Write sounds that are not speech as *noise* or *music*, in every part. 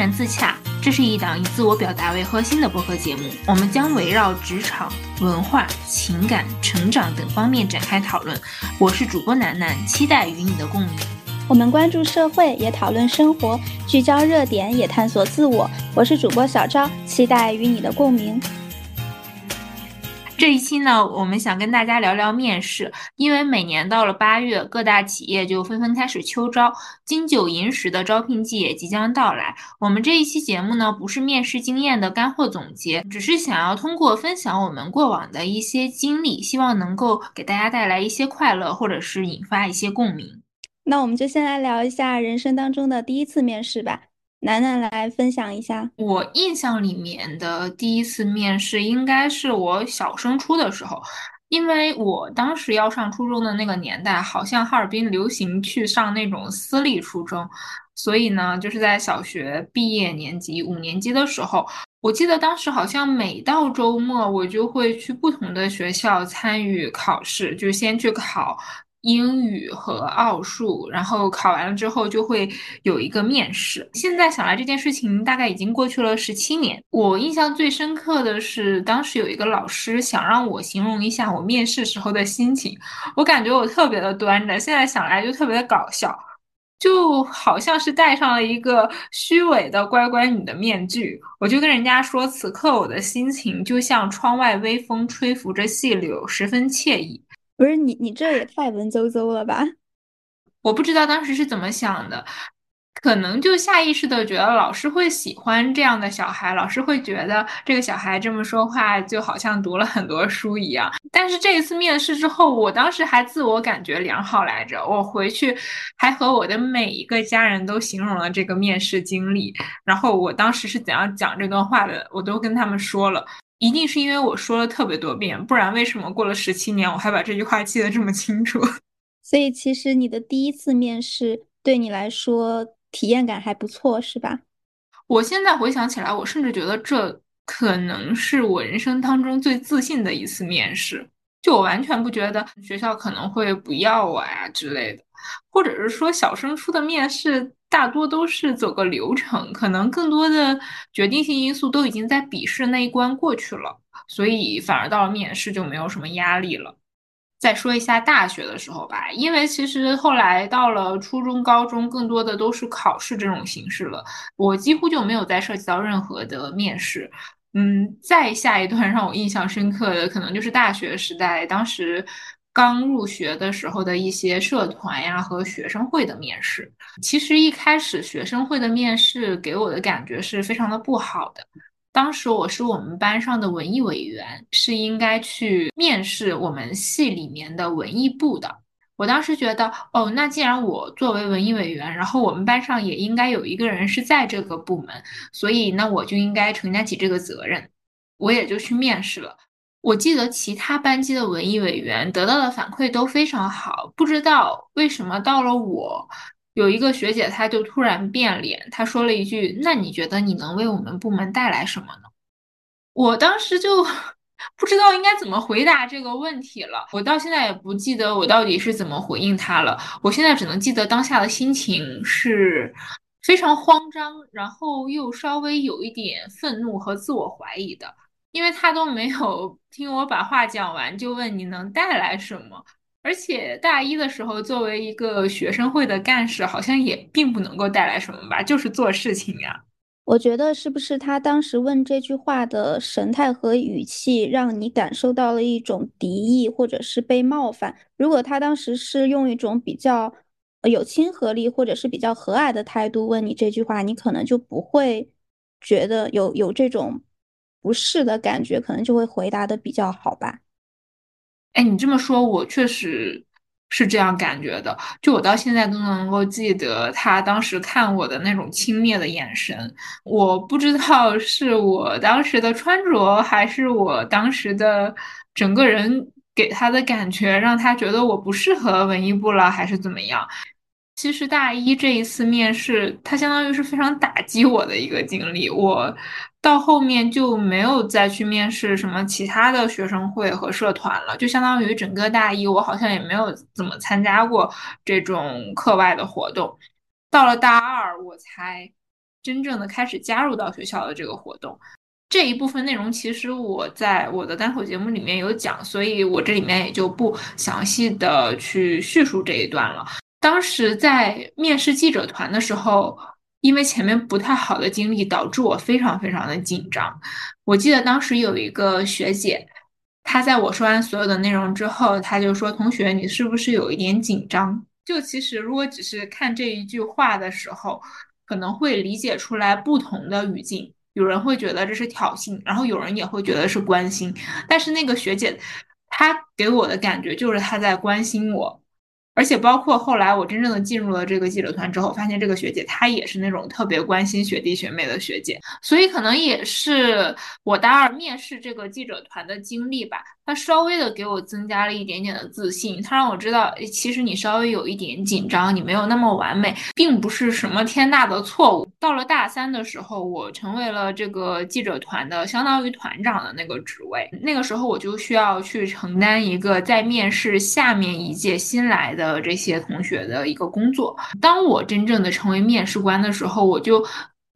然自洽，这是一档以自我表达为核心的播客节目。我们将围绕职场、文化、情感、成长等方面展开讨论。我是主播楠楠，期待与你的共鸣。我们关注社会，也讨论生活，聚焦热点，也探索自我。我是主播小昭，期待与你的共鸣。这一期呢，我们想跟大家聊聊面试，因为每年到了八月，各大企业就纷纷开始秋招，金九银十的招聘季也即将到来。我们这一期节目呢，不是面试经验的干货总结，只是想要通过分享我们过往的一些经历，希望能够给大家带来一些快乐，或者是引发一些共鸣。那我们就先来聊一下人生当中的第一次面试吧。楠楠来分享一下，我印象里面的第一次面试应该是我小升初的时候，因为我当时要上初中的那个年代，好像哈尔滨流行去上那种私立初中，所以呢，就是在小学毕业年级五年级的时候，我记得当时好像每到周末，我就会去不同的学校参与考试，就先去考。英语和奥数，然后考完了之后就会有一个面试。现在想来，这件事情大概已经过去了十七年。我印象最深刻的是，当时有一个老师想让我形容一下我面试时候的心情，我感觉我特别的端着，现在想来就特别的搞笑，就好像是戴上了一个虚伪的乖乖女的面具。我就跟人家说，此刻我的心情就像窗外微风吹拂着细柳，十分惬意。不是你，你这也太文绉绉了吧！我不知道当时是怎么想的，可能就下意识的觉得老师会喜欢这样的小孩，老师会觉得这个小孩这么说话就好像读了很多书一样。但是这一次面试之后，我当时还自我感觉良好来着，我回去还和我的每一个家人都形容了这个面试经历，然后我当时是怎样讲这段话的，我都跟他们说了。一定是因为我说了特别多遍，不然为什么过了十七年我还把这句话记得这么清楚？*laughs* 所以其实你的第一次面试对你来说体验感还不错，是吧？我现在回想起来，我甚至觉得这可能是我人生当中最自信的一次面试。就我完全不觉得学校可能会不要我呀之类的，或者是说小升初的面试。大多都是走个流程，可能更多的决定性因素都已经在笔试那一关过去了，所以反而到了面试就没有什么压力了。再说一下大学的时候吧，因为其实后来到了初中、高中，更多的都是考试这种形式了，我几乎就没有再涉及到任何的面试。嗯，再下一段让我印象深刻的，可能就是大学时代，当时。刚入学的时候的一些社团呀和学生会的面试，其实一开始学生会的面试给我的感觉是非常的不好的。当时我是我们班上的文艺委员，是应该去面试我们系里面的文艺部的。我当时觉得，哦，那既然我作为文艺委员，然后我们班上也应该有一个人是在这个部门，所以那我就应该承担起这个责任，我也就去面试了。我记得其他班级的文艺委员得到的反馈都非常好，不知道为什么到了我，有一个学姐她就突然变脸，她说了一句：“那你觉得你能为我们部门带来什么呢？”我当时就不知道应该怎么回答这个问题了，我到现在也不记得我到底是怎么回应他了。我现在只能记得当下的心情是非常慌张，然后又稍微有一点愤怒和自我怀疑的。因为他都没有听我把话讲完，就问你能带来什么？而且大一的时候，作为一个学生会的干事，好像也并不能够带来什么吧，就是做事情呀。我觉得是不是他当时问这句话的神态和语气，让你感受到了一种敌意，或者是被冒犯？如果他当时是用一种比较有亲和力，或者是比较和蔼的态度问你这句话，你可能就不会觉得有有这种。不适的感觉，可能就会回答的比较好吧。哎，你这么说，我确实是这样感觉的。就我到现在都能够记得他当时看我的那种轻蔑的眼神。我不知道是我当时的穿着，还是我当时的整个人给他的感觉，让他觉得我不适合文艺部了，还是怎么样。其实大一这一次面试，它相当于是非常打击我的一个经历。我到后面就没有再去面试什么其他的学生会和社团了，就相当于整个大一我好像也没有怎么参加过这种课外的活动。到了大二，我才真正的开始加入到学校的这个活动。这一部分内容其实我在我的单口节目里面有讲，所以我这里面也就不详细的去叙述这一段了。当时在面试记者团的时候，因为前面不太好的经历，导致我非常非常的紧张。我记得当时有一个学姐，她在我说完所有的内容之后，她就说：“同学，你是不是有一点紧张？”就其实如果只是看这一句话的时候，可能会理解出来不同的语境。有人会觉得这是挑衅，然后有人也会觉得是关心。但是那个学姐，她给我的感觉就是她在关心我。而且包括后来我真正的进入了这个记者团之后，发现这个学姐她也是那种特别关心学弟学妹的学姐，所以可能也是我大二面试这个记者团的经历吧，他稍微的给我增加了一点点的自信，他让我知道，其实你稍微有一点紧张，你没有那么完美，并不是什么天大的错误。到了大三的时候，我成为了这个记者团的相当于团长的那个职位，那个时候我就需要去承担一个在面试下面一届新来。的这些同学的一个工作。当我真正的成为面试官的时候，我就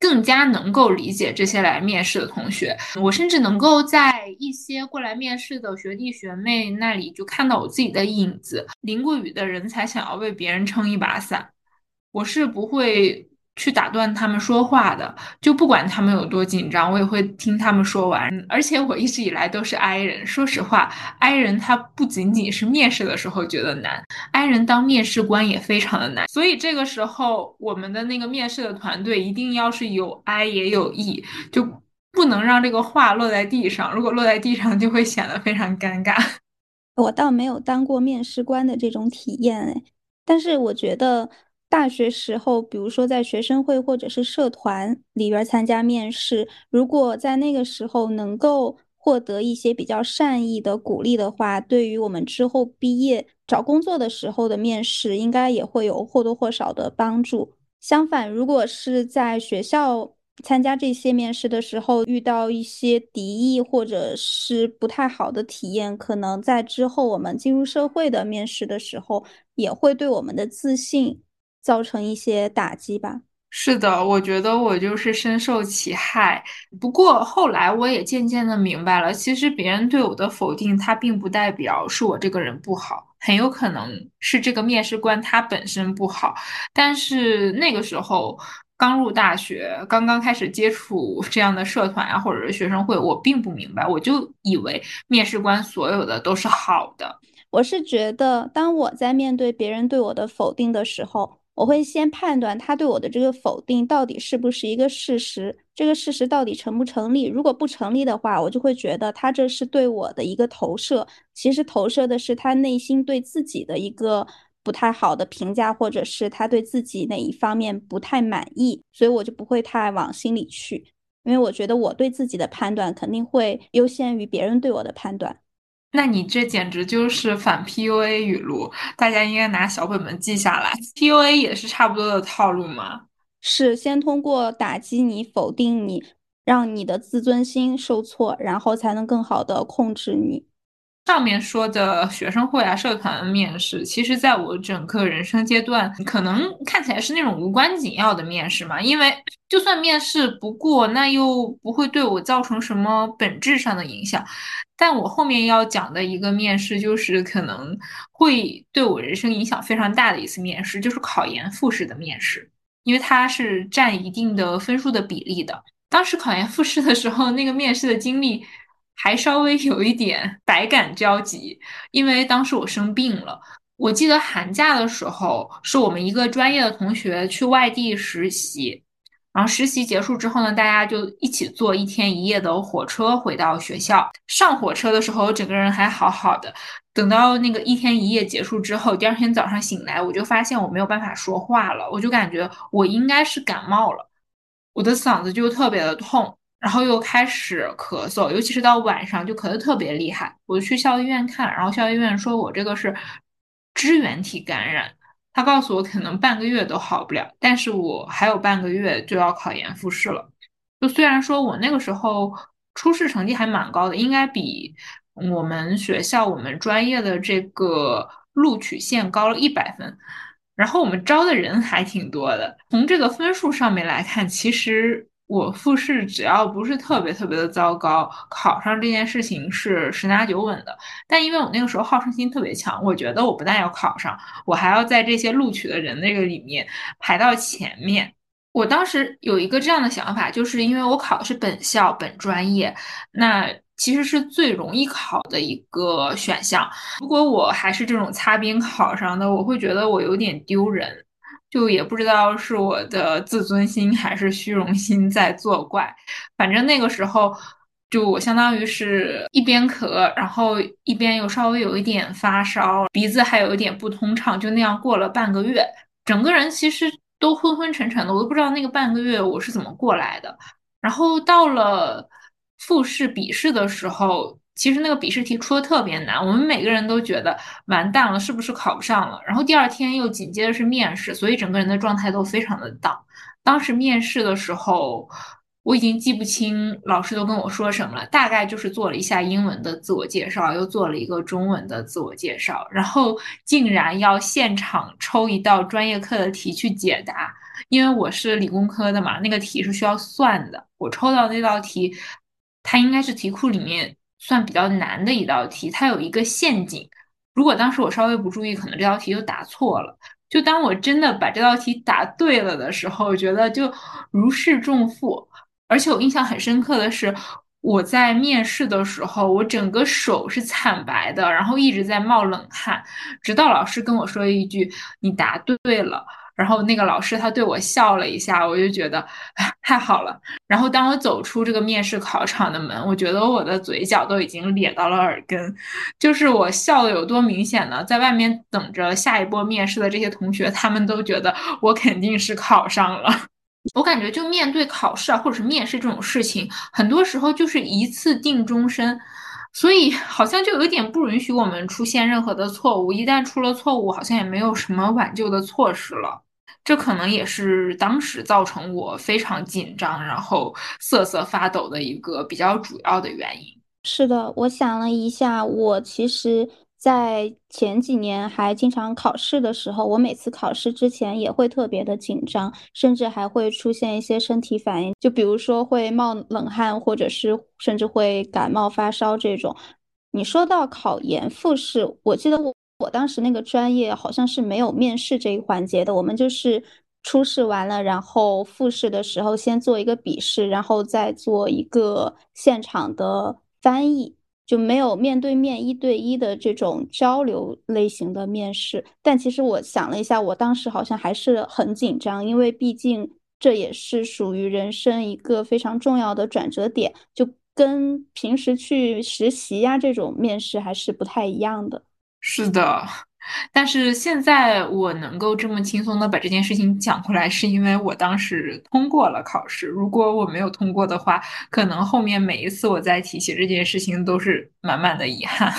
更加能够理解这些来面试的同学。我甚至能够在一些过来面试的学弟学妹那里就看到我自己的影子。淋过雨的人才想要为别人撑一把伞。我是不会。去打断他们说话的，就不管他们有多紧张，我也会听他们说完。而且我一直以来都是 I 人，说实话，I 人他不仅仅是面试的时候觉得难，I 人当面试官也非常的难。所以这个时候，我们的那个面试的团队一定要是有 I 也有 E，就不能让这个话落在地上。如果落在地上，就会显得非常尴尬。我倒没有当过面试官的这种体验哎，但是我觉得。大学时候，比如说在学生会或者是社团里边参加面试，如果在那个时候能够获得一些比较善意的鼓励的话，对于我们之后毕业找工作的时候的面试，应该也会有或多或少的帮助。相反，如果是在学校参加这些面试的时候遇到一些敌意或者是不太好的体验，可能在之后我们进入社会的面试的时候，也会对我们的自信。造成一些打击吧。是的，我觉得我就是深受其害。不过后来我也渐渐的明白了，其实别人对我的否定，它并不代表是我这个人不好，很有可能是这个面试官他本身不好。但是那个时候刚入大学，刚刚开始接触这样的社团啊，或者是学生会，我并不明白，我就以为面试官所有的都是好的。我是觉得，当我在面对别人对我的否定的时候。我会先判断他对我的这个否定到底是不是一个事实，这个事实到底成不成立。如果不成立的话，我就会觉得他这是对我的一个投射，其实投射的是他内心对自己的一个不太好的评价，或者是他对自己哪一方面不太满意，所以我就不会太往心里去，因为我觉得我对自己的判断肯定会优先于别人对我的判断。那你这简直就是反 PUA 语录，大家应该拿小本本记下来。PUA 也是差不多的套路吗？是先通过打击你、否定你，让你的自尊心受挫，然后才能更好的控制你。上面说的学生会啊、社团面试，其实在我整个人生阶段，可能看起来是那种无关紧要的面试嘛。因为就算面试不过，那又不会对我造成什么本质上的影响。但我后面要讲的一个面试，就是可能会对我人生影响非常大的一次面试，就是考研复试的面试，因为它是占一定的分数的比例的。当时考研复试的时候，那个面试的经历。还稍微有一点百感交集，因为当时我生病了。我记得寒假的时候，是我们一个专业的同学去外地实习，然后实习结束之后呢，大家就一起坐一天一夜的火车回到学校。上火车的时候，我整个人还好好的，等到那个一天一夜结束之后，第二天早上醒来，我就发现我没有办法说话了，我就感觉我应该是感冒了，我的嗓子就特别的痛。然后又开始咳嗽，尤其是到晚上就咳得特别厉害。我去校医院看，然后校医院说我这个是支原体感染，他告诉我可能半个月都好不了。但是我还有半个月就要考研复试了。就虽然说我那个时候初试成绩还蛮高的，应该比我们学校我们专业的这个录取线高了一百分，然后我们招的人还挺多的。从这个分数上面来看，其实我复试只要不是特别特别的糟糕，考上这件事情是十拿九稳的。但因为我那个时候好胜心特别强，我觉得我不但要考上，我还要在这些录取的人那个里面排到前面。我当时有一个这样的想法，就是因为我考的是本校本专业，那其实是最容易考的一个选项。如果我还是这种擦边考上的，我会觉得我有点丢人，就也不知道是我的自尊心还是虚荣心在作怪。反正那个时候，就我相当于是一边咳，然后一边又稍微有一点发烧，鼻子还有一点不通畅，就那样过了半个月，整个人其实。都昏昏沉沉的，我都不知道那个半个月我是怎么过来的。然后到了复试笔试的时候，其实那个笔试题出的特别难，我们每个人都觉得完蛋了，是不是考不上了？然后第二天又紧接着是面试，所以整个人的状态都非常的荡。当时面试的时候。我已经记不清老师都跟我说什么了，大概就是做了一下英文的自我介绍，又做了一个中文的自我介绍，然后竟然要现场抽一道专业课的题去解答。因为我是理工科的嘛，那个题是需要算的。我抽到那道题，它应该是题库里面算比较难的一道题，它有一个陷阱。如果当时我稍微不注意，可能这道题就答错了。就当我真的把这道题答对了的时候，我觉得就如释重负。而且我印象很深刻的是，我在面试的时候，我整个手是惨白的，然后一直在冒冷汗，直到老师跟我说一句“你答对了”，然后那个老师他对我笑了一下，我就觉得太好了。然后当我走出这个面试考场的门，我觉得我的嘴角都已经咧到了耳根，就是我笑的有多明显呢？在外面等着下一波面试的这些同学，他们都觉得我肯定是考上了。我感觉，就面对考试啊，或者是面试这种事情，很多时候就是一次定终身，所以好像就有点不允许我们出现任何的错误。一旦出了错误，好像也没有什么挽救的措施了。这可能也是当时造成我非常紧张，然后瑟瑟发抖的一个比较主要的原因。是的，我想了一下，我其实。在前几年还经常考试的时候，我每次考试之前也会特别的紧张，甚至还会出现一些身体反应，就比如说会冒冷汗，或者是甚至会感冒发烧这种。你说到考研复试，我记得我我当时那个专业好像是没有面试这一环节的，我们就是初试完了，然后复试的时候先做一个笔试，然后再做一个现场的翻译。就没有面对面一对一的这种交流类型的面试，但其实我想了一下，我当时好像还是很紧张，因为毕竟这也是属于人生一个非常重要的转折点，就跟平时去实习呀这种面试还是不太一样的。是的。但是现在我能够这么轻松的把这件事情讲回来，是因为我当时通过了考试。如果我没有通过的话，可能后面每一次我再提起这件事情，都是满满的遗憾。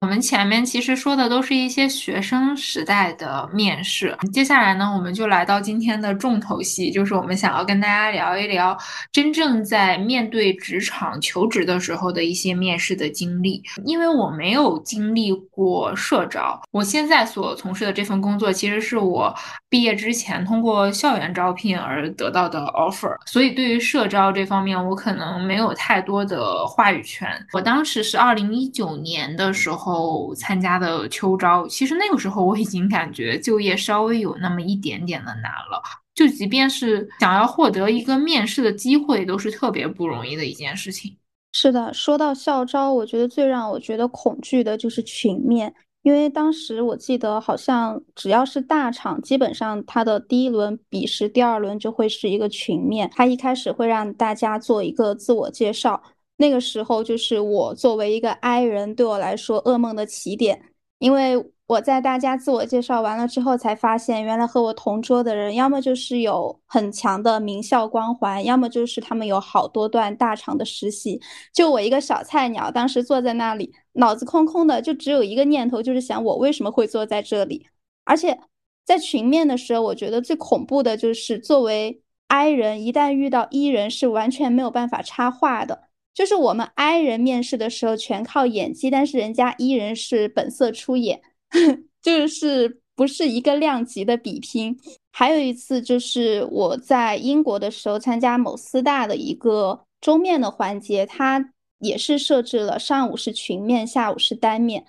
我们前面其实说的都是一些学生时代的面试，接下来呢，我们就来到今天的重头戏，就是我们想要跟大家聊一聊真正在面对职场求职的时候的一些面试的经历。因为我没有经历过社招，我现在所从事的这份工作其实是我毕业之前通过校园招聘而得到的 offer，所以对于社招这方面，我可能没有太多的话语权。我当时是二零一九年的时候。后参加的秋招，其实那个时候我已经感觉就业稍微有那么一点点的难了。就即便是想要获得一个面试的机会，都是特别不容易的一件事情。是的，说到校招，我觉得最让我觉得恐惧的就是群面，因为当时我记得好像只要是大厂，基本上它的第一轮笔试，第二轮就会是一个群面。它一开始会让大家做一个自我介绍。那个时候就是我作为一个 I 人，对我来说噩梦的起点，因为我在大家自我介绍完了之后，才发现原来和我同桌的人，要么就是有很强的名校光环，要么就是他们有好多段大厂的实习，就我一个小菜鸟，当时坐在那里，脑子空空的，就只有一个念头，就是想我为什么会坐在这里。而且在群面的时候，我觉得最恐怖的就是作为 I 人，一旦遇到 E 人，是完全没有办法插话的。就是我们 I 人面试的时候全靠演技，但是人家 E 人是本色出演，*laughs* 就是不是一个量级的比拼。还有一次就是我在英国的时候参加某四大的一个周面的环节，它也是设置了上午是群面，下午是单面。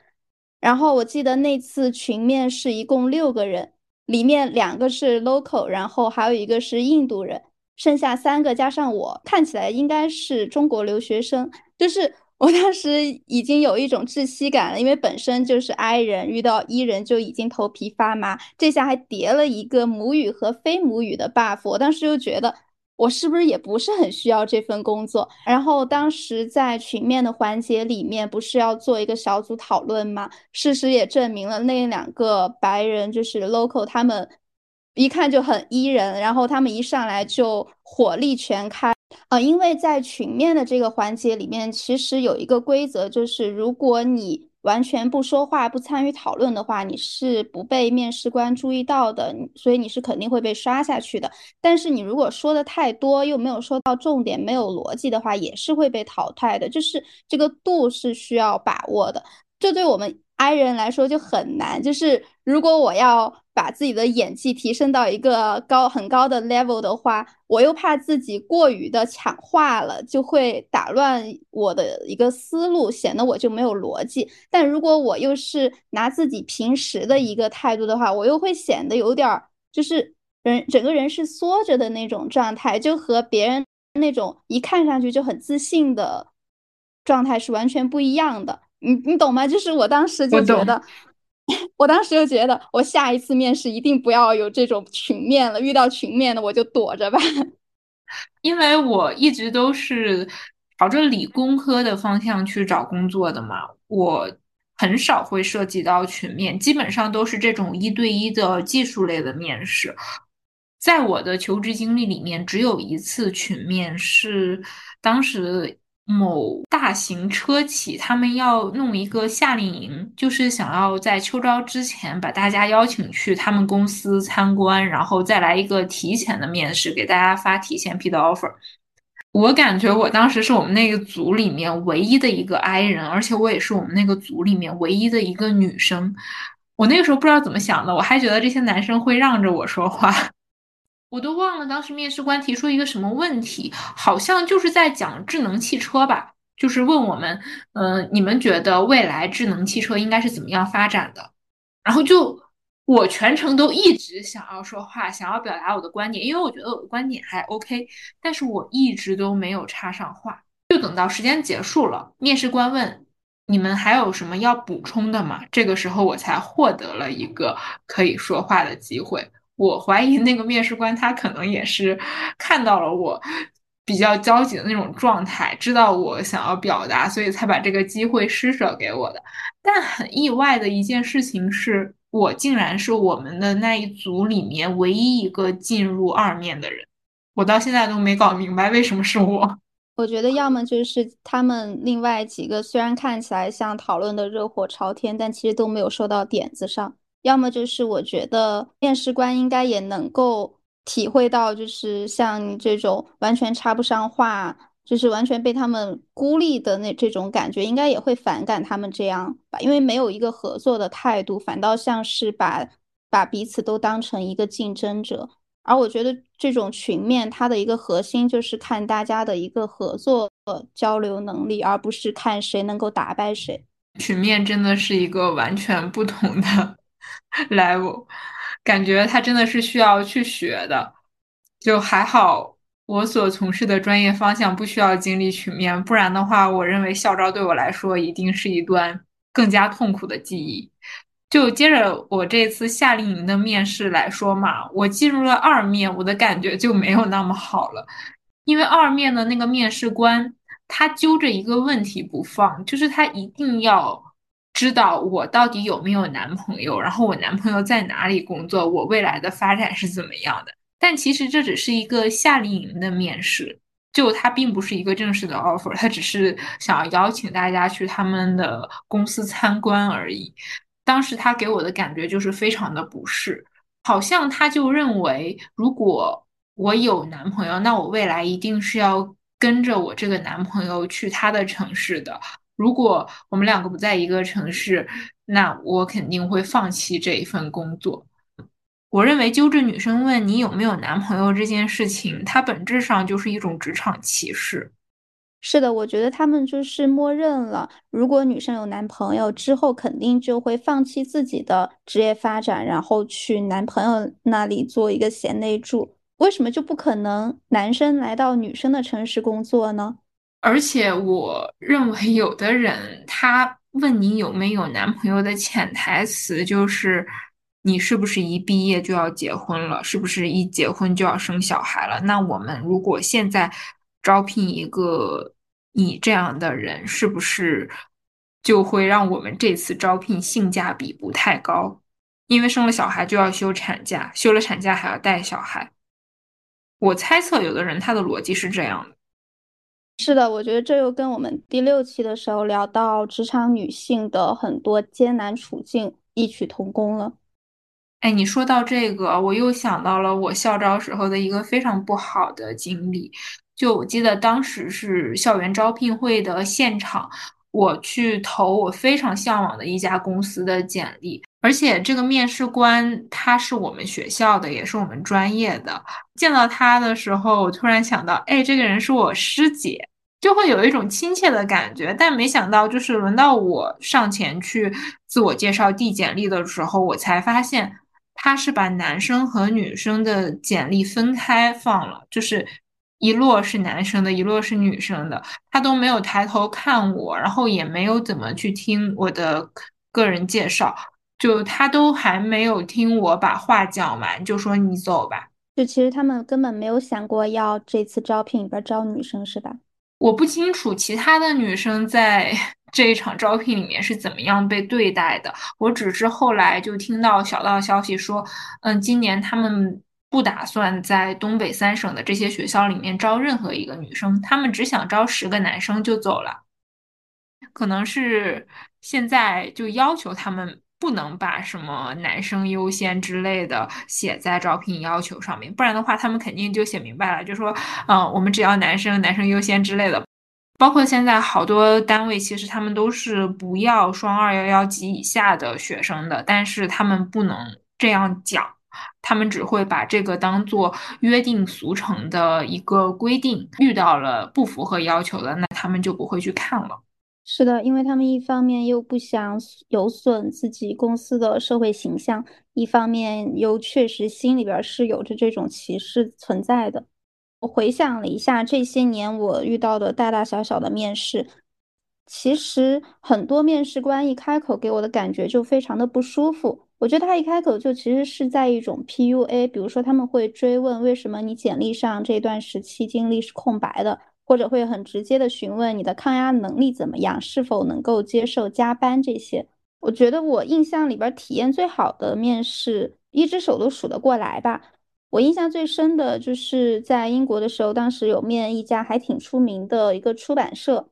然后我记得那次群面是一共六个人，里面两个是 local，然后还有一个是印度人，剩下三个加上我，看起来应该是中国留学生。就是我当时已经有一种窒息感了，因为本身就是 I 人，遇到 E 人就已经头皮发麻，这下还叠了一个母语和非母语的 buff，我当时就觉得。我是不是也不是很需要这份工作？然后当时在群面的环节里面，不是要做一个小组讨论吗？事实也证明了那两个白人就是 local，他们一看就很 E 人，然后他们一上来就火力全开。呃，因为在群面的这个环节里面，其实有一个规则，就是如果你完全不说话、不参与讨论的话，你是不被面试官注意到的，所以你是肯定会被刷下去的。但是你如果说的太多，又没有说到重点、没有逻辑的话，也是会被淘汰的。就是这个度是需要把握的。这对我们。I 人来说就很难，就是如果我要把自己的演技提升到一个高很高的 level 的话，我又怕自己过于的强化了，就会打乱我的一个思路，显得我就没有逻辑。但如果我又是拿自己平时的一个态度的话，我又会显得有点儿就是人整个人是缩着的那种状态，就和别人那种一看上去就很自信的状态是完全不一样的。你你懂吗？就是我当时就觉得，*laughs* 我当时就觉得，我下一次面试一定不要有这种群面了。遇到群面的，我就躲着吧。*laughs* 因为我一直都是朝着理工科的方向去找工作的嘛，我很少会涉及到群面，基本上都是这种一对一的技术类的面试。在我的求职经历里面，只有一次群面是当时。某大型车企，他们要弄一个夏令营，就是想要在秋招之前把大家邀请去他们公司参观，然后再来一个提前的面试，给大家发提前批的 offer。我感觉我当时是我们那个组里面唯一的一个 I 人，而且我也是我们那个组里面唯一的一个女生。我那个时候不知道怎么想的，我还觉得这些男生会让着我说话。我都忘了当时面试官提出一个什么问题，好像就是在讲智能汽车吧，就是问我们，嗯，你们觉得未来智能汽车应该是怎么样发展的？然后就我全程都一直想要说话，想要表达我的观点，因为我觉得我的观点还 OK，但是我一直都没有插上话，就等到时间结束了，面试官问你们还有什么要补充的吗？这个时候我才获得了一个可以说话的机会。我怀疑那个面试官他可能也是看到了我比较焦急的那种状态，知道我想要表达，所以才把这个机会施舍给我的。但很意外的一件事情是，我竟然是我们的那一组里面唯一一个进入二面的人。我到现在都没搞明白为什么是我。我觉得要么就是他们另外几个虽然看起来像讨论的热火朝天，但其实都没有说到点子上。要么就是我觉得面试官应该也能够体会到，就是像你这种完全插不上话，就是完全被他们孤立的那这种感觉，应该也会反感他们这样吧，因为没有一个合作的态度，反倒像是把把彼此都当成一个竞争者。而我觉得这种群面，它的一个核心就是看大家的一个合作交流能力，而不是看谁能够打败谁。群面真的是一个完全不同的。*laughs* level，感觉他真的是需要去学的，就还好我所从事的专业方向不需要经历曲面，不然的话，我认为校招对我来说一定是一段更加痛苦的记忆。就接着我这次夏令营的面试来说嘛，我进入了二面，我的感觉就没有那么好了，因为二面的那个面试官他揪着一个问题不放，就是他一定要。知道我到底有没有男朋友，然后我男朋友在哪里工作，我未来的发展是怎么样的？但其实这只是一个夏令营的面试，就他并不是一个正式的 offer，他只是想要邀请大家去他们的公司参观而已。当时他给我的感觉就是非常的不适，好像他就认为如果我有男朋友，那我未来一定是要跟着我这个男朋友去他的城市的。如果我们两个不在一个城市，那我肯定会放弃这一份工作。我认为纠正女生问你有没有男朋友这件事情，它本质上就是一种职场歧视。是的，我觉得他们就是默认了，如果女生有男朋友之后，肯定就会放弃自己的职业发展，然后去男朋友那里做一个贤内助。为什么就不可能男生来到女生的城市工作呢？而且我认为，有的人他问你有没有男朋友的潜台词就是，你是不是一毕业就要结婚了？是不是一结婚就要生小孩了？那我们如果现在招聘一个你这样的人，是不是就会让我们这次招聘性价比不太高？因为生了小孩就要休产假，休了产假还要带小孩。我猜测有的人他的逻辑是这样的。是的，我觉得这又跟我们第六期的时候聊到职场女性的很多艰难处境异曲同工了。哎，你说到这个，我又想到了我校招时候的一个非常不好的经历。就我记得当时是校园招聘会的现场，我去投我非常向往的一家公司的简历，而且这个面试官他是我们学校的，也是我们专业的。见到他的时候，我突然想到，哎，这个人是我师姐。就会有一种亲切的感觉，但没想到，就是轮到我上前去自我介绍、递简历的时候，我才发现他是把男生和女生的简历分开放了，就是一摞是男生的，一摞是女生的，他都没有抬头看我，然后也没有怎么去听我的个人介绍，就他都还没有听我把话讲完，就说你走吧。就其实他们根本没有想过要这次招聘里边招女生，是吧？我不清楚其他的女生在 *laughs* 这一场招聘里面是怎么样被对待的。我只是后来就听到小道消息说，嗯，今年他们不打算在东北三省的这些学校里面招任何一个女生，他们只想招十个男生就走了。可能是现在就要求他们。不能把什么男生优先之类的写在招聘要求上面，不然的话，他们肯定就写明白了，就说，嗯，我们只要男生，男生优先之类的。包括现在好多单位，其实他们都是不要双二幺幺级以下的学生的，但是他们不能这样讲，他们只会把这个当做约定俗成的一个规定，遇到了不符合要求的，那他们就不会去看了。是的，因为他们一方面又不想有损自己公司的社会形象，一方面又确实心里边是有着这种歧视存在的。我回想了一下这些年我遇到的大大小小的面试，其实很多面试官一开口给我的感觉就非常的不舒服。我觉得他一开口就其实是在一种 PUA，比如说他们会追问为什么你简历上这段时期经历是空白的。或者会很直接的询问你的抗压能力怎么样，是否能够接受加班这些。我觉得我印象里边体验最好的面试，一只手都数得过来吧。我印象最深的就是在英国的时候，当时有面一家还挺出名的一个出版社。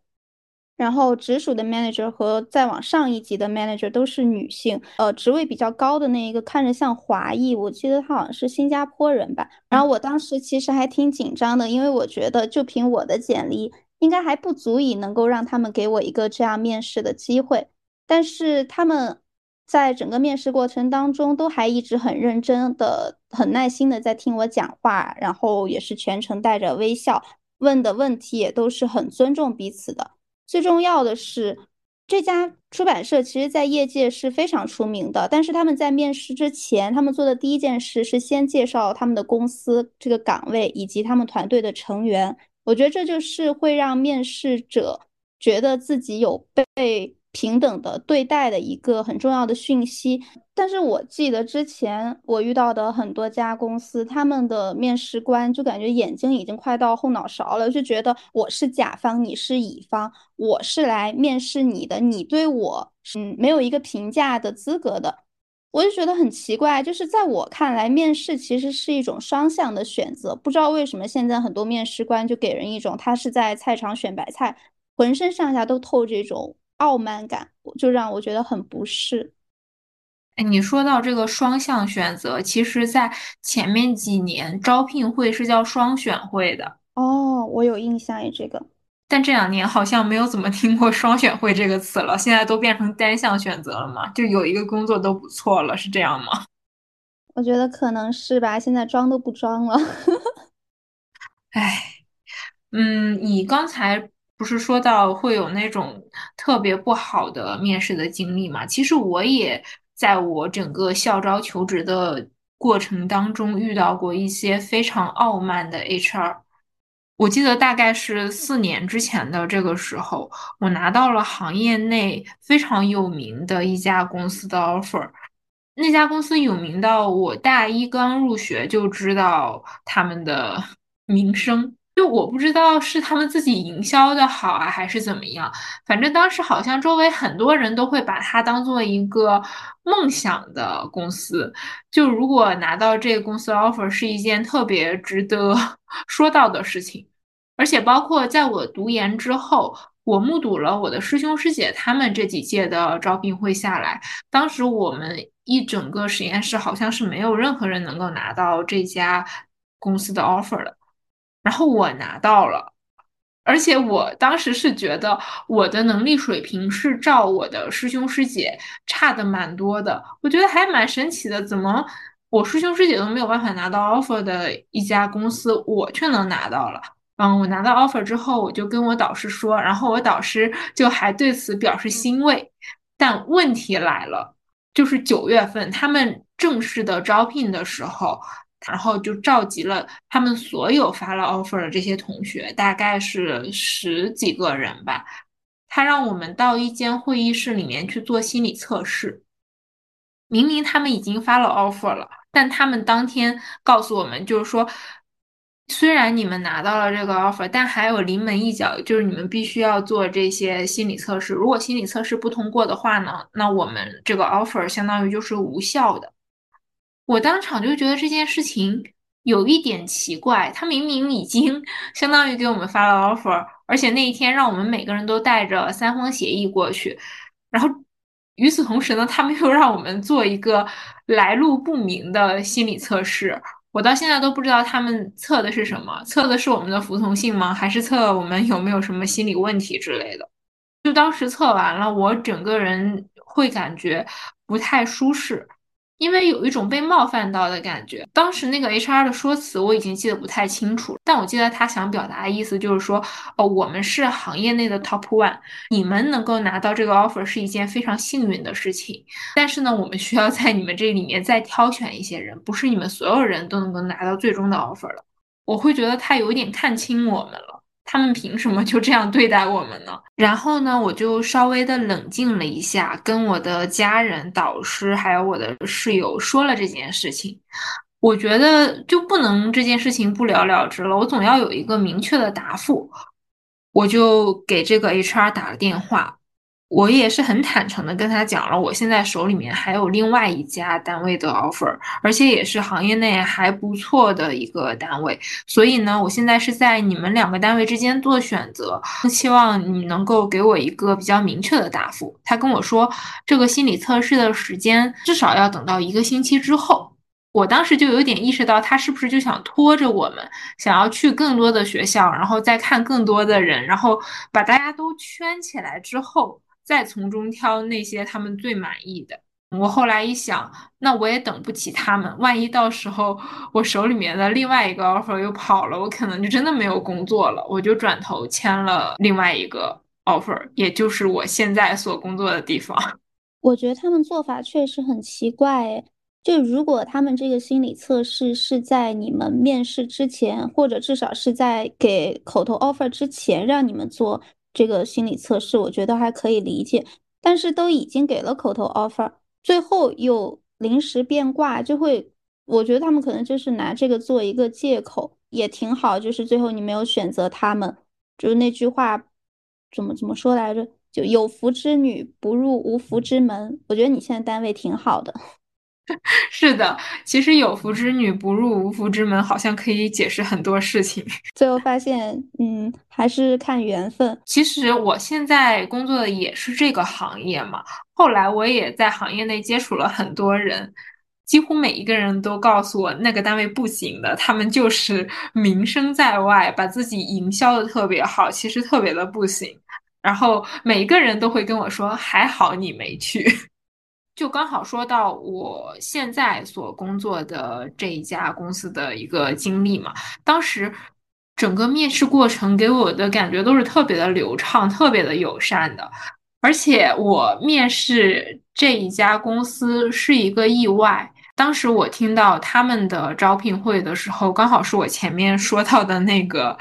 然后直属的 manager 和再往上一级的 manager 都是女性，呃，职位比较高的那一个看着像华裔，我记得他好像是新加坡人吧。然后我当时其实还挺紧张的，因为我觉得就凭我的简历，应该还不足以能够让他们给我一个这样面试的机会。但是他们在整个面试过程当中，都还一直很认真的、很耐心的在听我讲话，然后也是全程带着微笑，问的问题也都是很尊重彼此的。最重要的是，这家出版社其实在业界是非常出名的。但是他们在面试之前，他们做的第一件事是先介绍他们的公司这个岗位以及他们团队的成员。我觉得这就是会让面试者觉得自己有被。平等的对待的一个很重要的讯息，但是我记得之前我遇到的很多家公司，他们的面试官就感觉眼睛已经快到后脑勺了，就觉得我是甲方，你是乙方，我是来面试你的，你对我是没有一个评价的资格的，我就觉得很奇怪。就是在我看来，面试其实是一种双向的选择，不知道为什么现在很多面试官就给人一种他是在菜场选白菜，浑身上下都透这种。傲慢感就让我觉得很不适。哎，你说到这个双向选择，其实，在前面几年招聘会是叫双选会的。哦，我有印象诶，这个。但这两年好像没有怎么听过双选会这个词了，现在都变成单项选择了嘛，就有一个工作都不错了，是这样吗？*laughs* 我觉得可能是吧，现在装都不装了。*laughs* 哎，嗯，你刚才不是说到会有那种特别不好的面试的经历嘛？其实我也在我整个校招求职的过程当中遇到过一些非常傲慢的 HR。我记得大概是四年之前的这个时候，我拿到了行业内非常有名的一家公司的 offer。那家公司有名到我大一刚入学就知道他们的名声，就我不知道是他们自己营销的好啊，还是怎么样。反正当时好像周围很多人都会把它当做一个梦想的公司，就如果拿到这个公司 offer 是一件特别值得 *laughs* 说到的事情。而且包括在我读研之后，我目睹了我的师兄师姐他们这几届的招聘会下来，当时我们一整个实验室好像是没有任何人能够拿到这家公司的 offer 的，然后我拿到了，而且我当时是觉得我的能力水平是照我的师兄师姐差的蛮多的，我觉得还蛮神奇的，怎么我师兄师姐都没有办法拿到 offer 的一家公司，我却能拿到了。嗯，我拿到 offer 之后，我就跟我导师说，然后我导师就还对此表示欣慰。但问题来了，就是九月份他们正式的招聘的时候，然后就召集了他们所有发了 offer 的这些同学，大概是十几个人吧。他让我们到一间会议室里面去做心理测试。明明他们已经发了 offer 了，但他们当天告诉我们，就是说。虽然你们拿到了这个 offer，但还有临门一脚，就是你们必须要做这些心理测试。如果心理测试不通过的话呢，那我们这个 offer 相当于就是无效的。我当场就觉得这件事情有一点奇怪，他明明已经 *laughs* 相当于给我们发了 offer，而且那一天让我们每个人都带着三方协议过去，然后与此同时呢，他们又让我们做一个来路不明的心理测试。我到现在都不知道他们测的是什么，测的是我们的服从性吗？还是测我们有没有什么心理问题之类的？就当时测完了，我整个人会感觉不太舒适。因为有一种被冒犯到的感觉。当时那个 HR 的说辞我已经记得不太清楚，但我记得他想表达的意思就是说，哦，我们是行业内的 top one，你们能够拿到这个 offer 是一件非常幸运的事情。但是呢，我们需要在你们这里面再挑选一些人，不是你们所有人都能够拿到最终的 offer 了。我会觉得他有一点看轻我们了。他们凭什么就这样对待我们呢？然后呢，我就稍微的冷静了一下，跟我的家人、导师还有我的室友说了这件事情。我觉得就不能这件事情不了了之了，我总要有一个明确的答复。我就给这个 HR 打了电话。我也是很坦诚的跟他讲了，我现在手里面还有另外一家单位的 offer，而且也是行业内还不错的一个单位，所以呢，我现在是在你们两个单位之间做选择，希望你能够给我一个比较明确的答复。他跟我说，这个心理测试的时间至少要等到一个星期之后。我当时就有点意识到，他是不是就想拖着我们，想要去更多的学校，然后再看更多的人，然后把大家都圈起来之后。再从中挑那些他们最满意的。我后来一想，那我也等不起他们。万一到时候我手里面的另外一个 offer 又跑了，我可能就真的没有工作了。我就转头签了另外一个 offer，也就是我现在所工作的地方。*laughs* 我觉得他们做法确实很奇怪。就如果他们这个心理测试是在你们面试之前，或者至少是在给口头 offer 之前让你们做。这个心理测试我觉得还可以理解，但是都已经给了口头 offer，最后又临时变卦，就会，我觉得他们可能就是拿这个做一个借口，也挺好。就是最后你没有选择他们，就是那句话怎么怎么说来着？就有福之女不入无福之门。我觉得你现在单位挺好的。*laughs* 是的，其实有福之女不入无福之门，好像可以解释很多事情。*laughs* 最后发现，嗯，还是看缘分。其实我现在工作的也是这个行业嘛，后来我也在行业内接触了很多人，几乎每一个人都告诉我那个单位不行的，他们就是 *laughs* 名声在外，把自己营销的特别好，其实特别的不行。然后每一个人都会跟我说：“还好你没去。”就刚好说到我现在所工作的这一家公司的一个经历嘛，当时整个面试过程给我的感觉都是特别的流畅、特别的友善的，而且我面试这一家公司是一个意外。当时我听到他们的招聘会的时候，刚好是我前面说到的那个，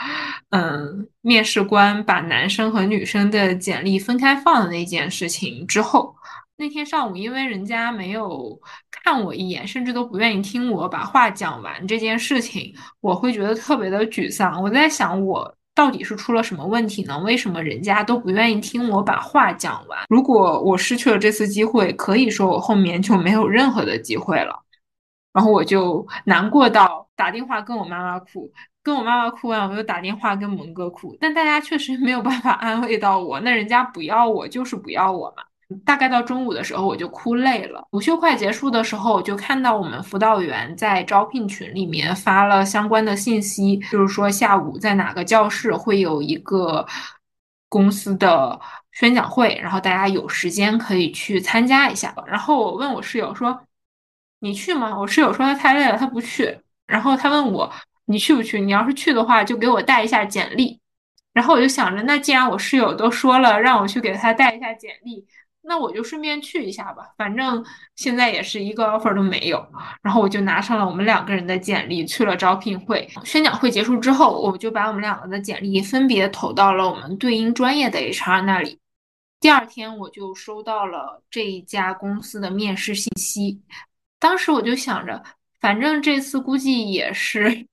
嗯，面试官把男生和女生的简历分开放的那件事情之后。那天上午，因为人家没有看我一眼，甚至都不愿意听我把话讲完这件事情，我会觉得特别的沮丧。我在想，我到底是出了什么问题呢？为什么人家都不愿意听我把话讲完？如果我失去了这次机会，可以说我后面就没有任何的机会了。然后我就难过到打电话跟我妈妈哭，跟我妈妈哭完，我又打电话跟蒙哥哭，但大家确实没有办法安慰到我。那人家不要我，就是不要我嘛。大概到中午的时候，我就哭累了。午休快结束的时候，我就看到我们辅导员在招聘群里面发了相关的信息，就是说下午在哪个教室会有一个公司的宣讲会，然后大家有时间可以去参加一下。然后我问我室友说：“你去吗？”我室友说他太累了，他不去。然后他问我：“你去不去？你要是去的话，就给我带一下简历。”然后我就想着，那既然我室友都说了让我去给他带一下简历。那我就顺便去一下吧，反正现在也是一个 offer 都没有。然后我就拿上了我们两个人的简历去了招聘会。宣讲会结束之后，我就把我们两个的简历分别投到了我们对应专业的 HR 那里。第二天我就收到了这一家公司的面试信息。当时我就想着，反正这次估计也是。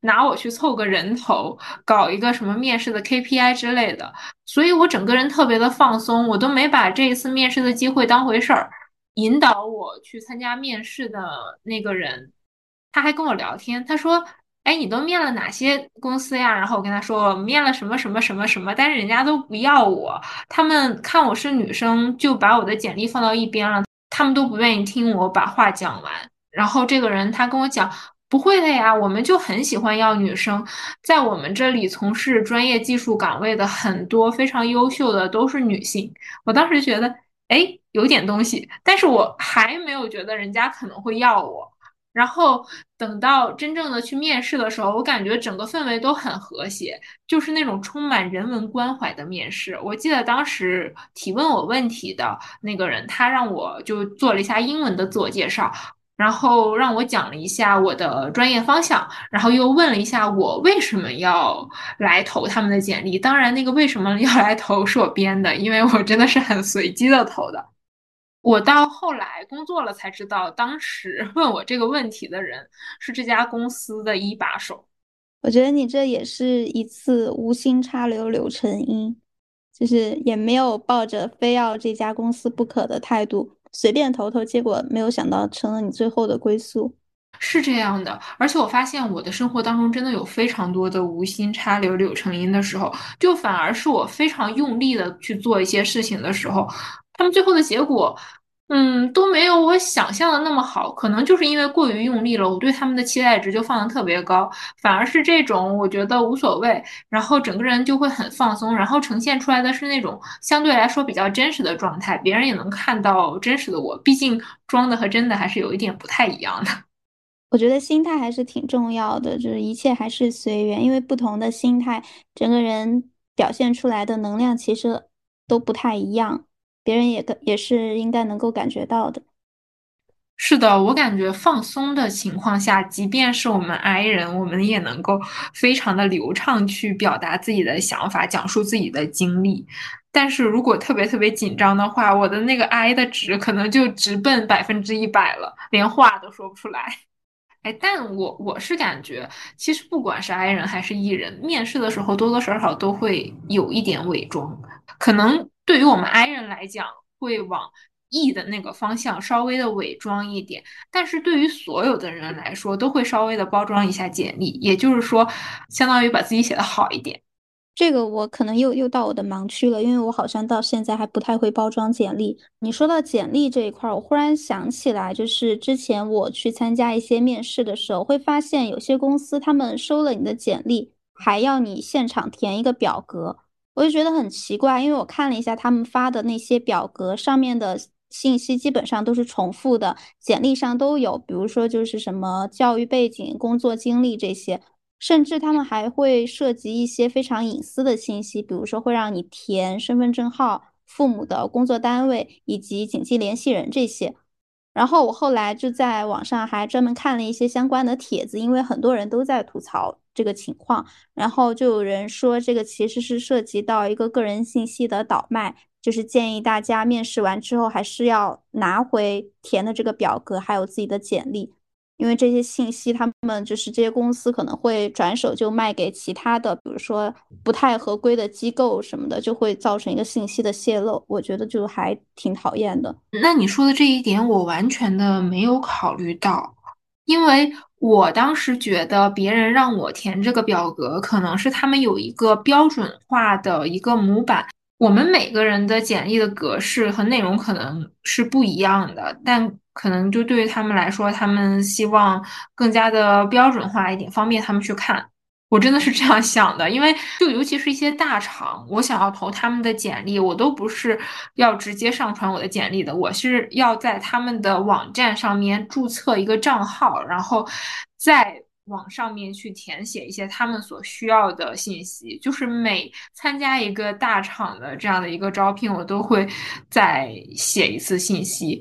拿我去凑个人头，搞一个什么面试的 KPI 之类的，所以我整个人特别的放松，我都没把这一次面试的机会当回事儿。引导我去参加面试的那个人，他还跟我聊天，他说：“哎，你都面了哪些公司呀？”然后我跟他说：“我面了什么什么什么什么，但是人家都不要我，他们看我是女生，就把我的简历放到一边了，他们都不愿意听我把话讲完。”然后这个人他跟我讲。不会的呀，我们就很喜欢要女生，在我们这里从事专业技术岗位的很多非常优秀的都是女性。我当时觉得，哎，有点东西，但是我还没有觉得人家可能会要我。然后等到真正的去面试的时候，我感觉整个氛围都很和谐，就是那种充满人文关怀的面试。我记得当时提问我问题的那个人，他让我就做了一下英文的自我介绍。然后让我讲了一下我的专业方向，然后又问了一下我为什么要来投他们的简历。当然，那个为什么要来投是我编的，因为我真的是很随机的投的。我到后来工作了才知道，当时问我这个问题的人是这家公司的一把手。我觉得你这也是一次无心插柳柳成荫，就是也没有抱着非要这家公司不可的态度。随便投投，结果没有想到成了你最后的归宿，是这样的。而且我发现我的生活当中真的有非常多的无心插柳柳成荫的时候，就反而是我非常用力的去做一些事情的时候，他们最后的结果。嗯，都没有我想象的那么好，可能就是因为过于用力了，我对他们的期待值就放的特别高，反而是这种我觉得无所谓，然后整个人就会很放松，然后呈现出来的是那种相对来说比较真实的状态，别人也能看到真实的我，毕竟装的和真的还是有一点不太一样的。*laughs* 我觉得心态还是挺重要的，就是一切还是随缘，因为不同的心态，整个人表现出来的能量其实都不太一样。别人也也是应该能够感觉到的。是的，我感觉放松的情况下，即便是我们 I 人，我们也能够非常的流畅去表达自己的想法，讲述自己的经历。但是如果特别特别紧张的话，我的那个 I 的值可能就直奔百分之一百了，连话都说不出来。哎，但我我是感觉，其实不管是 I 人还是 E 人，面试的时候多多少少都会有一点伪装，可能。对于我们 I 人来讲，会往 E 的那个方向稍微的伪装一点，但是对于所有的人来说，都会稍微的包装一下简历，也就是说，相当于把自己写的好一点。这个我可能又又到我的盲区了，因为我好像到现在还不太会包装简历。你说到简历这一块儿，我忽然想起来，就是之前我去参加一些面试的时候，会发现有些公司他们收了你的简历，还要你现场填一个表格，我就觉得很奇怪，因为我看了一下他们发的那些表格上面的信息基本上都是重复的，简历上都有，比如说就是什么教育背景、工作经历这些。甚至他们还会涉及一些非常隐私的信息，比如说会让你填身份证号、父母的工作单位以及紧急联系人这些。然后我后来就在网上还专门看了一些相关的帖子，因为很多人都在吐槽这个情况。然后就有人说，这个其实是涉及到一个个人信息的倒卖，就是建议大家面试完之后还是要拿回填的这个表格，还有自己的简历。因为这些信息，他们就是这些公司可能会转手就卖给其他的，比如说不太合规的机构什么的，就会造成一个信息的泄露。我觉得就还挺讨厌的。那你说的这一点，我完全的没有考虑到，因为我当时觉得别人让我填这个表格，可能是他们有一个标准化的一个模板。我们每个人的简历的格式和内容可能是不一样的，但可能就对于他们来说，他们希望更加的标准化一点，方便他们去看。我真的是这样想的，因为就尤其是一些大厂，我想要投他们的简历，我都不是要直接上传我的简历的，我是要在他们的网站上面注册一个账号，然后再。往上面去填写一些他们所需要的信息，就是每参加一个大厂的这样的一个招聘，我都会再写一次信息。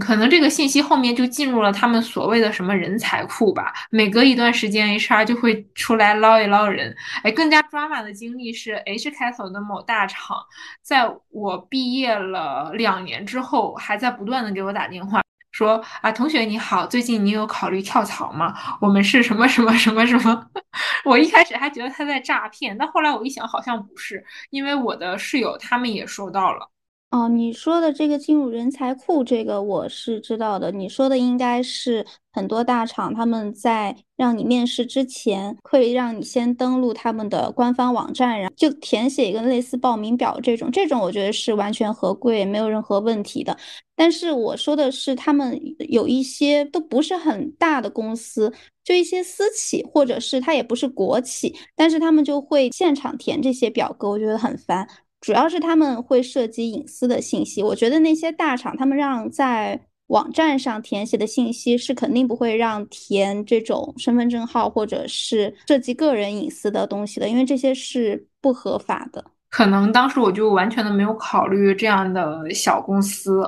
可能这个信息后面就进入了他们所谓的什么人才库吧。每隔一段时间，HR 就会出来捞一捞人。哎，更加抓马的经历是 H 开头的某大厂，在我毕业了两年之后，还在不断的给我打电话。说啊，同学你好，最近你有考虑跳槽吗？我们是什么什么什么什么？*laughs* 我一开始还觉得他在诈骗，但后来我一想，好像不是，因为我的室友他们也收到了。哦，你说的这个进入人才库，这个我是知道的。你说的应该是很多大厂他们在让你面试之前，会让你先登录他们的官方网站，然后就填写一个类似报名表这种。这种我觉得是完全合规，没有任何问题的。但是我说的是，他们有一些都不是很大的公司，就一些私企，或者是他也不是国企，但是他们就会现场填这些表格，我觉得很烦。主要是他们会涉及隐私的信息，我觉得那些大厂他们让在网站上填写的信息是肯定不会让填这种身份证号或者是涉及个人隐私的东西的，因为这些是不合法的。可能当时我就完全的没有考虑这样的小公司，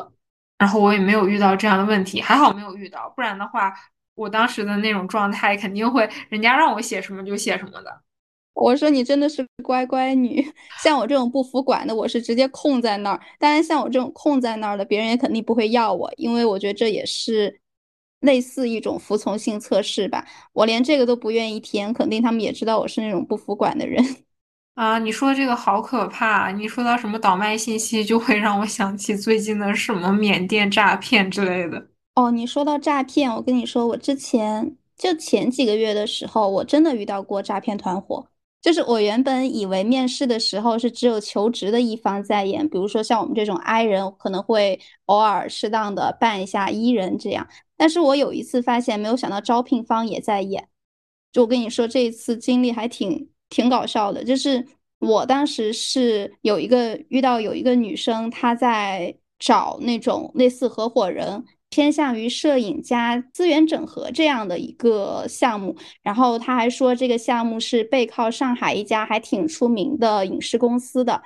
然后我也没有遇到这样的问题，还好没有遇到，不然的话，我当时的那种状态肯定会人家让我写什么就写什么的。我说你真的是乖乖女，*laughs* 像我这种不服管的，我是直接空在那儿。当然，像我这种空在那儿的，别人也肯定不会要我，因为我觉得这也是类似一种服从性测试吧。我连这个都不愿意填，肯定他们也知道我是那种不服管的人。*laughs* 啊，你说这个好可怕！你说到什么倒卖信息，就会让我想起最近的什么缅甸诈骗之类的。哦，你说到诈骗，我跟你说，我之前就前几个月的时候，我真的遇到过诈骗团伙。就是我原本以为面试的时候是只有求职的一方在演，比如说像我们这种 I 人可能会偶尔适当的扮一下 E 人这样，但是我有一次发现，没有想到招聘方也在演。就我跟你说，这一次经历还挺挺搞笑的，就是我当时是有一个遇到有一个女生，她在找那种类似合伙人。偏向于摄影加资源整合这样的一个项目，然后他还说这个项目是背靠上海一家还挺出名的影视公司的。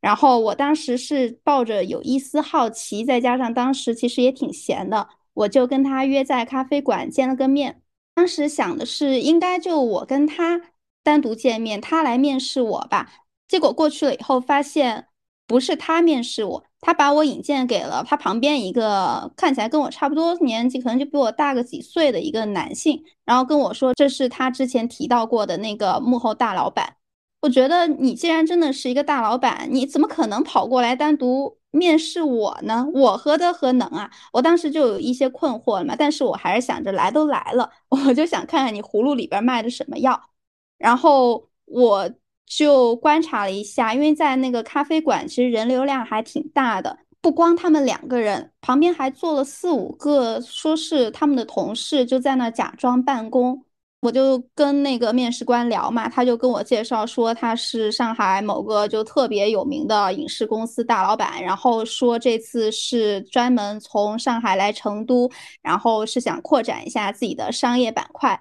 然后我当时是抱着有一丝好奇，再加上当时其实也挺闲的，我就跟他约在咖啡馆见了个面。当时想的是应该就我跟他单独见面，他来面试我吧。结果过去了以后发现不是他面试我。他把我引荐给了他旁边一个看起来跟我差不多年纪，可能就比我大个几岁的一个男性，然后跟我说这是他之前提到过的那个幕后大老板。我觉得你既然真的是一个大老板，你怎么可能跑过来单独面试我呢？我何德何能啊？我当时就有一些困惑了嘛，但是我还是想着来都来了，*laughs* 我就想看看你葫芦里边卖的什么药。然后我。就观察了一下，因为在那个咖啡馆，其实人流量还挺大的。不光他们两个人，旁边还坐了四五个，说是他们的同事，就在那假装办公。我就跟那个面试官聊嘛，他就跟我介绍说他是上海某个就特别有名的影视公司大老板，然后说这次是专门从上海来成都，然后是想扩展一下自己的商业板块。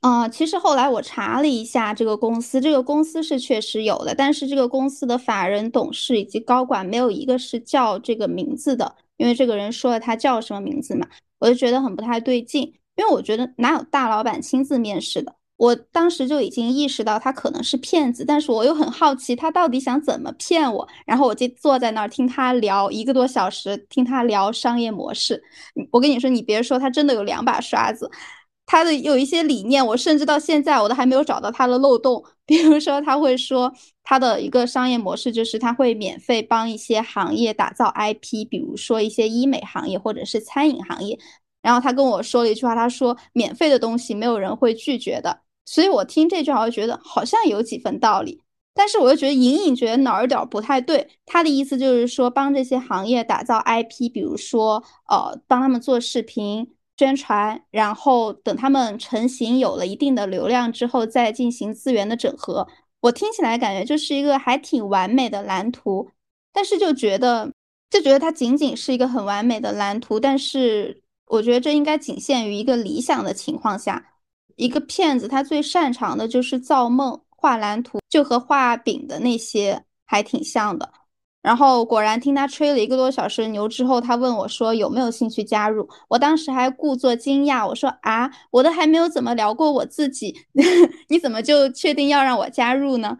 啊，其实后来我查了一下这个公司，这个公司是确实有的，但是这个公司的法人、董事以及高管没有一个是叫这个名字的，因为这个人说了他叫什么名字嘛，我就觉得很不太对劲，因为我觉得哪有大老板亲自面试的？我当时就已经意识到他可能是骗子，但是我又很好奇他到底想怎么骗我，然后我就坐在那儿听他聊一个多小时，听他聊商业模式。我跟你说，你别说，他真的有两把刷子。他的有一些理念，我甚至到现在我都还没有找到他的漏洞。*laughs* 比如说，他会说他的一个商业模式就是他会免费帮一些行业打造 IP，比如说一些医美行业或者是餐饮行业。然后他跟我说了一句话，他说免费的东西没有人会拒绝的。所以我听这句话，我觉得好像有几分道理，但是我又觉得隐隐觉得哪儿有点不太对。他的意思就是说帮这些行业打造 IP，比如说呃帮他们做视频。宣传，然后等他们成型有了一定的流量之后，再进行资源的整合。我听起来感觉就是一个还挺完美的蓝图，但是就觉得就觉得它仅仅是一个很完美的蓝图，但是我觉得这应该仅限于一个理想的情况下。一个骗子他最擅长的就是造梦、画蓝图，就和画饼的那些还挺像的。然后果然听他吹了一个多小时牛之后，他问我说有没有兴趣加入。我当时还故作惊讶，我说啊，我都还没有怎么聊过我自己，*laughs* 你怎么就确定要让我加入呢？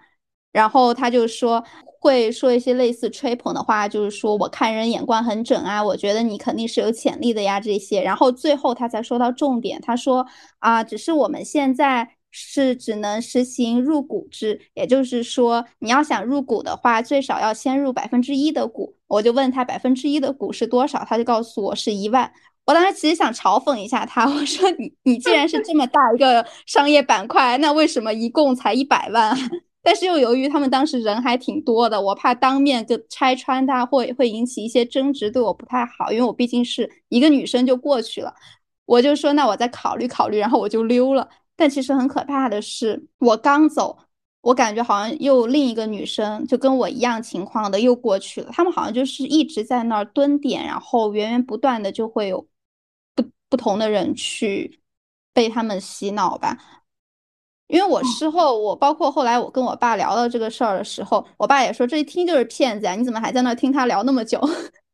然后他就说会说一些类似吹捧的话，就是说我看人眼光很准啊，我觉得你肯定是有潜力的呀这些。然后最后他才说到重点，他说啊，只是我们现在。是只能实行入股制，也就是说，你要想入股的话，最少要先入百分之一的股。我就问他百分之一的股是多少，他就告诉我是一万。我当时其实想嘲讽一下他，我说你你既然是这么大一个商业板块，那为什么一共才一百万？但是又由于他们当时人还挺多的，我怕当面就拆穿他会会引起一些争执，对我不太好，因为我毕竟是一个女生就过去了。我就说那我再考虑考虑，然后我就溜了。但其实很可怕的是，我刚走，我感觉好像又另一个女生就跟我一样情况的又过去了。他们好像就是一直在那儿蹲点，然后源源不断的就会有不不同的人去被他们洗脑吧。因为我事后，我包括后来我跟我爸聊到这个事儿的时候，我爸也说这一听就是骗子呀，你怎么还在那听他聊那么久？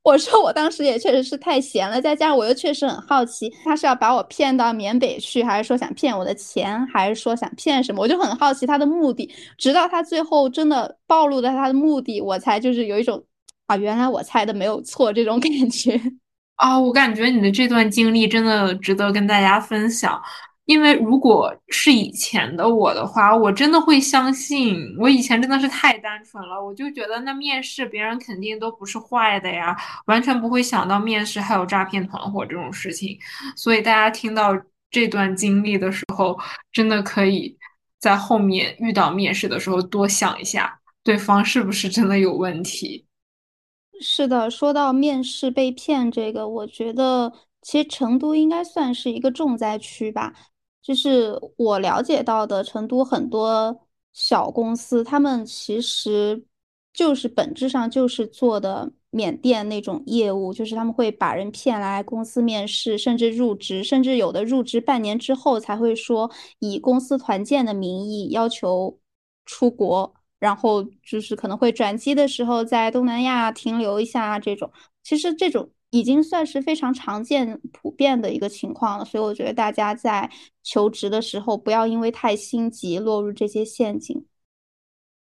我说我当时也确实是太闲了，再加上我又确实很好奇，他是要把我骗到缅北去，还是说想骗我的钱，还是说想骗什么？我就很好奇他的目的。直到他最后真的暴露了他的目的，我才就是有一种啊，原来我猜的没有错这种 *laughs* 感觉。啊，我感觉你的这段经历真的值得跟大家分享。因为如果是以前的我的话，我真的会相信。我以前真的是太单纯了，我就觉得那面试别人肯定都不是坏的呀，完全不会想到面试还有诈骗团伙这种事情。所以大家听到这段经历的时候，真的可以在后面遇到面试的时候多想一下，对方是不是真的有问题。是的，说到面试被骗这个，我觉得其实成都应该算是一个重灾区吧。就是我了解到的，成都很多小公司，他们其实就是本质上就是做的缅甸那种业务，就是他们会把人骗来公司面试，甚至入职，甚至有的入职半年之后才会说以公司团建的名义要求出国，然后就是可能会转机的时候在东南亚停留一下这种。其实这种。已经算是非常常见、普遍的一个情况了，所以我觉得大家在求职的时候不要因为太心急落入这些陷阱。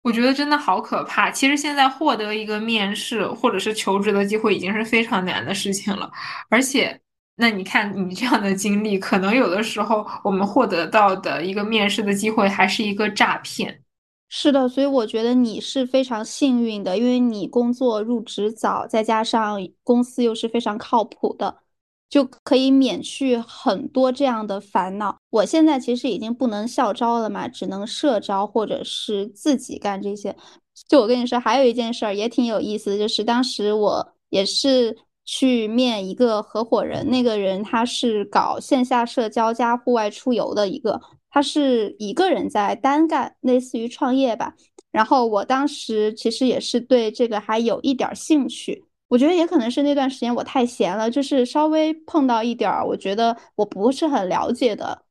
我觉得真的好可怕。其实现在获得一个面试或者是求职的机会已经是非常难的事情了，而且，那你看你这样的经历，可能有的时候我们获得到的一个面试的机会还是一个诈骗。是的，所以我觉得你是非常幸运的，因为你工作入职早，再加上公司又是非常靠谱的，就可以免去很多这样的烦恼。我现在其实已经不能校招了嘛，只能社招或者是自己干这些。就我跟你说，还有一件事儿也挺有意思的，就是当时我也是去面一个合伙人，那个人他是搞线下社交加户外出游的一个，他是一个人在单干，类似于创业吧。然后我当时其实也是对这个还有一点兴趣。我觉得也可能是那段时间我太闲了，就是稍微碰到一点儿，我觉得我不是很了解的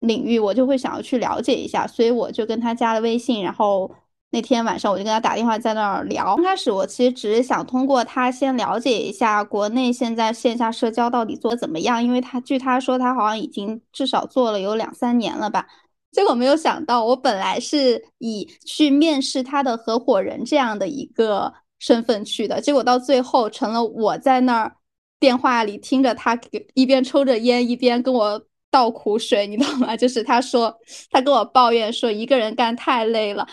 领域，我就会想要去了解一下，所以我就跟他加了微信，然后那天晚上我就跟他打电话在那儿聊。刚开始我其实只是想通过他先了解一下国内现在线下社交到底做的怎么样，因为他据他说他好像已经至少做了有两三年了吧。结果没有想到，我本来是以去面试他的合伙人这样的一个。身份去的结果，到最后成了我在那儿电话里听着他给一边抽着烟一边跟我倒苦水，你懂吗？*laughs* 就是他说他跟我抱怨说一个人干太累了，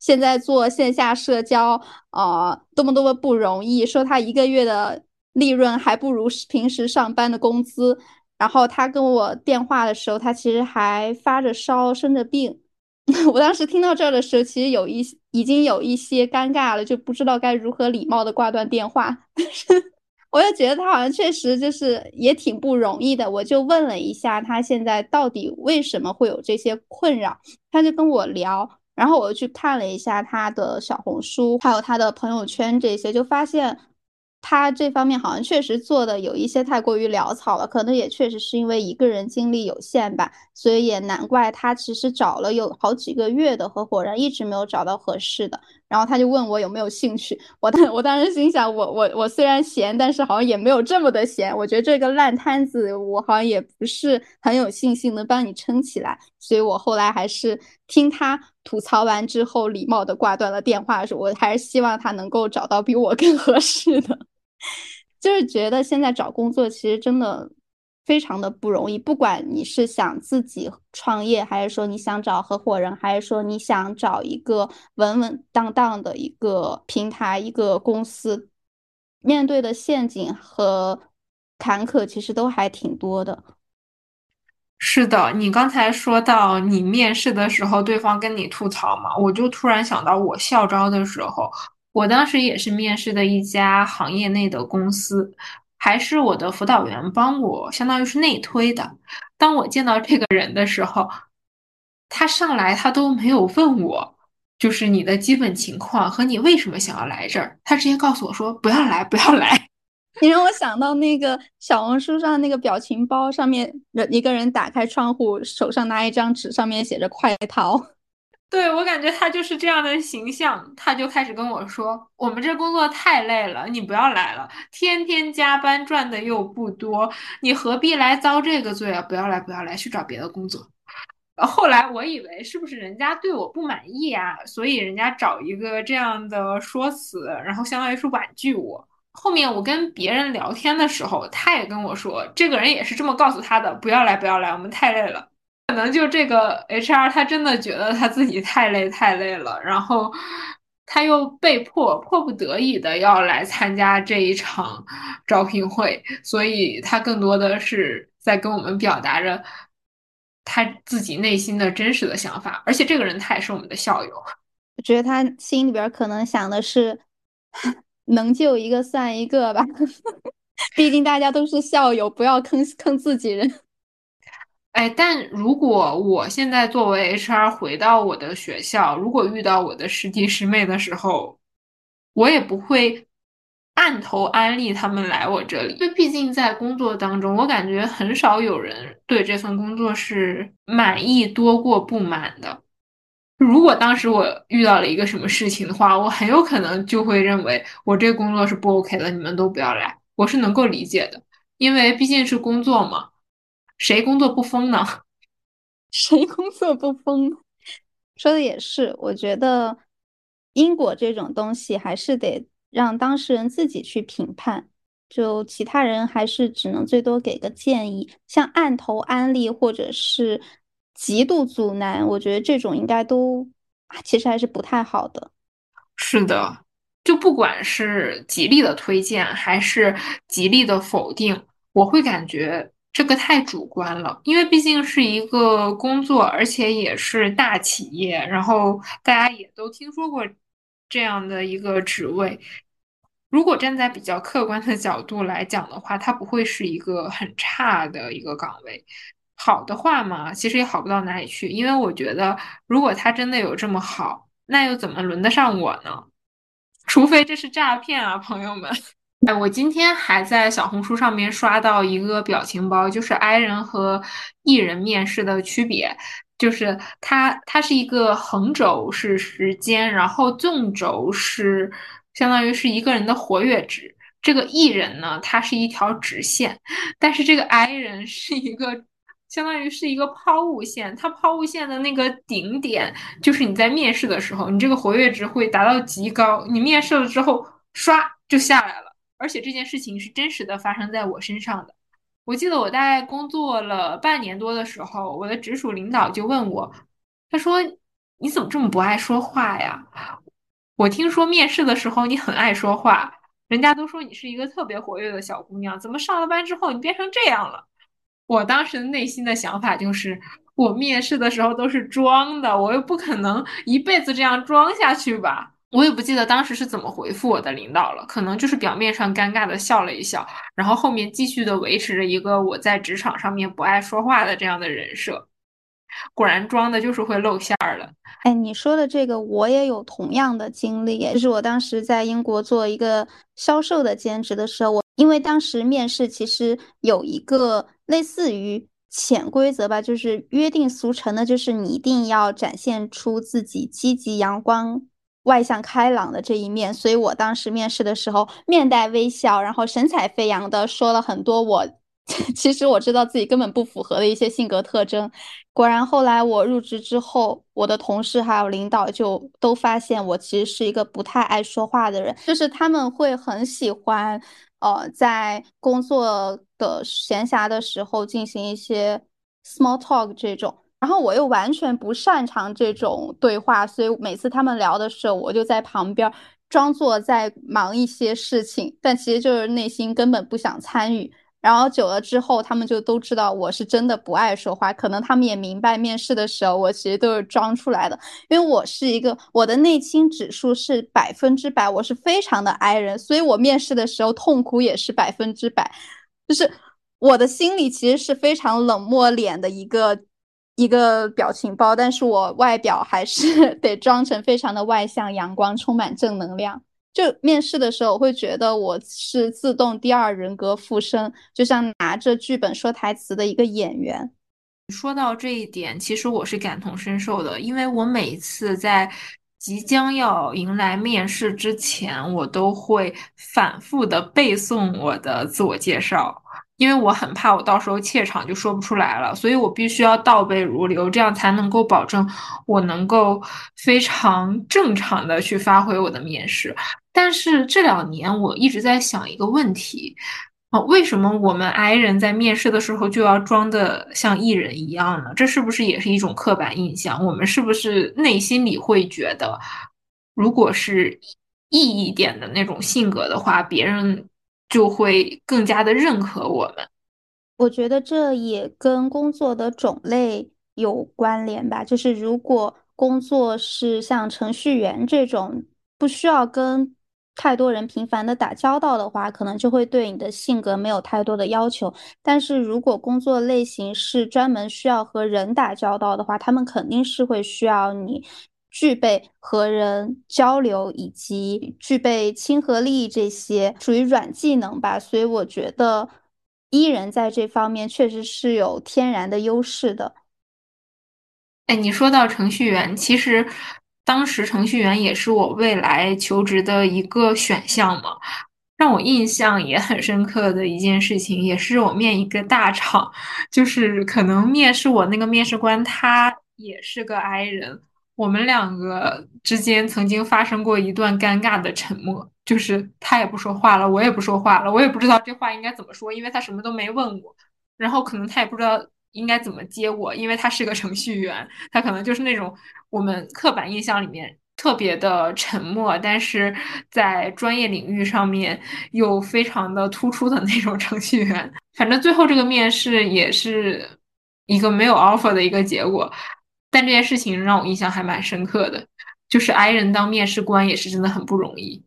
现在做线下社交啊多么多么不容易，说他一个月的利润还不如平时上班的工资。然后他跟我电话的时候，他其实还发着烧，生着病。*laughs* 我当时听到这儿的时候，其实有一已经有一些尴尬了，就不知道该如何礼貌的挂断电话。*laughs* 但是我又觉得他好像确实就是也挺不容易的，我就问了一下他现在到底为什么会有这些困扰，他就跟我聊，然后我又去看了一下他的小红书，还有他的朋友圈这些，就发现。他这方面好像确实做的有一些太过于潦草了，可能也确实是因为一个人精力有限吧，所以也难怪他其实找了有好几个月的合伙人，一直没有找到合适的。然后他就问我有没有兴趣，我当 *laughs* 我当时心想，我我我虽然闲，但是好像也没有这么的闲。我觉得这个烂摊子，我好像也不是很有信心能帮你撑起来，所以我后来还是听他吐槽完之后，礼貌的挂断了电话。说我还是希望他能够找到比我更合适的。*laughs* 就是觉得现在找工作其实真的非常的不容易，不管你是想自己创业，还是说你想找合伙人，还是说你想找一个稳稳当当的一个平台、一个公司，面对的陷阱和坎坷其实都还挺多的。是的，你刚才说到你面试的时候，对方跟你吐槽嘛，我就突然想到我校招的时候。我当时也是面试的一家行业内的公司，还是我的辅导员帮我，相当于是内推的。当我见到这个人的时候，他上来他都没有问我，就是你的基本情况和你为什么想要来这儿，他直接告诉我说不要来，不要来。*laughs* 你让我想到那个小红书上那个表情包，上面人一个人打开窗户，手上拿一张纸，上面写着快逃。对我感觉他就是这样的形象，他就开始跟我说：“我们这工作太累了，你不要来了，天天加班赚的又不多，你何必来遭这个罪啊？不要来，不要来，去找别的工作。”后来我以为是不是人家对我不满意啊，所以人家找一个这样的说辞，然后相当于是婉拒我。后面我跟别人聊天的时候，他也跟我说，这个人也是这么告诉他的：“不要来，不要来，我们太累了。”可能就这个 HR，他真的觉得他自己太累太累了，然后他又被迫迫不得已的要来参加这一场招聘会，所以他更多的是在跟我们表达着他自己内心的真实的想法。而且这个人他也是我们的校友，我觉得他心里边可能想的是，能救一个算一个吧，*laughs* 毕竟大家都是校友，不要坑坑自己人。哎，但如果我现在作为 HR 回到我的学校，如果遇到我的师弟师妹的时候，我也不会按头安利他们来我这里，因为毕竟在工作当中，我感觉很少有人对这份工作是满意多过不满的。如果当时我遇到了一个什么事情的话，我很有可能就会认为我这个工作是不 OK 的，你们都不要来。我是能够理解的，因为毕竟是工作嘛。谁工作不疯呢？*laughs* 谁工作不疯？说的也是，我觉得因果这种东西还是得让当事人自己去评判，就其他人还是只能最多给个建议。像按头安利或者是极度阻拦，我觉得这种应该都其实还是不太好的。是的，就不管是极力的推荐还是极力的否定。我会感觉这个太主观了，因为毕竟是一个工作，而且也是大企业，然后大家也都听说过这样的一个职位。如果站在比较客观的角度来讲的话，它不会是一个很差的一个岗位。好的话嘛，其实也好不到哪里去，因为我觉得，如果他真的有这么好，那又怎么轮得上我呢？除非这是诈骗啊，朋友们。哎，我今天还在小红书上面刷到一个表情包，就是 I 人和 E 人面试的区别，就是它它是一个横轴是时间，然后纵轴是相当于是一个人的活跃值。这个 E 人呢，它是一条直线，但是这个 I 人是一个相当于是一个抛物线，它抛物线的那个顶点就是你在面试的时候，你这个活跃值会达到极高，你面试了之后唰就下来了。而且这件事情是真实的发生在我身上的。我记得我大概工作了半年多的时候，我的直属领导就问我，他说：“你怎么这么不爱说话呀？我听说面试的时候你很爱说话，人家都说你是一个特别活跃的小姑娘，怎么上了班之后你变成这样了？”我当时内心的想法就是，我面试的时候都是装的，我又不可能一辈子这样装下去吧。我也不记得当时是怎么回复我的领导了，可能就是表面上尴尬的笑了一笑，然后后面继续的维持着一个我在职场上面不爱说话的这样的人设。果然装的就是会露馅儿的。哎，你说的这个我也有同样的经历，就是我当时在英国做一个销售的兼职的时候，我因为当时面试其实有一个类似于潜规则吧，就是约定俗成的，就是你一定要展现出自己积极阳光。外向开朗的这一面，所以我当时面试的时候面带微笑，然后神采飞扬的说了很多我 *laughs* 其实我知道自己根本不符合的一些性格特征。果然后来我入职之后，我的同事还有领导就都发现我其实是一个不太爱说话的人，就是他们会很喜欢呃在工作的闲暇的时候进行一些 small talk 这种。然后我又完全不擅长这种对话，所以每次他们聊的时候，我就在旁边装作在忙一些事情，但其实就是内心根本不想参与。然后久了之后，他们就都知道我是真的不爱说话。可能他们也明白，面试的时候我其实都是装出来的，因为我是一个我的内倾指数是百分之百，我是非常的 I 人，所以我面试的时候痛苦也是百分之百，就是我的心里其实是非常冷漠脸的一个。一个表情包，但是我外表还是 *laughs* 得装成非常的外向、阳光、充满正能量。就面试的时候，我会觉得我是自动第二人格附身，就像拿着剧本说台词的一个演员。说到这一点，其实我是感同身受的，因为我每次在即将要迎来面试之前，我都会反复的背诵我的自我介绍。因为我很怕我到时候怯场就说不出来了，所以我必须要倒背如流，这样才能够保证我能够非常正常的去发挥我的面试。但是这两年我一直在想一个问题啊，为什么我们 I 人在面试的时候就要装的像 E 人一样呢？这是不是也是一种刻板印象？我们是不是内心里会觉得，如果是 E 一点的那种性格的话，别人？就会更加的认可我们。我觉得这也跟工作的种类有关联吧。就是如果工作是像程序员这种不需要跟太多人频繁的打交道的话，可能就会对你的性格没有太多的要求。但是如果工作类型是专门需要和人打交道的话，他们肯定是会需要你。具备和人交流以及具备亲和力这些属于软技能吧，所以我觉得伊人在这方面确实是有天然的优势的。哎，你说到程序员，其实当时程序员也是我未来求职的一个选项嘛。让我印象也很深刻的一件事情，也是我面一个大厂，就是可能面试我那个面试官他也是个 I 人。我们两个之间曾经发生过一段尴尬的沉默，就是他也不说话了，我也不说话了，我也不知道这话应该怎么说，因为他什么都没问我，然后可能他也不知道应该怎么接我，因为他是个程序员，他可能就是那种我们刻板印象里面特别的沉默，但是在专业领域上面又非常的突出的那种程序员。反正最后这个面试也是一个没有 offer 的一个结果，但这件事情让我印象还蛮深刻的，就是 i 人当面试官也是真的很不容易。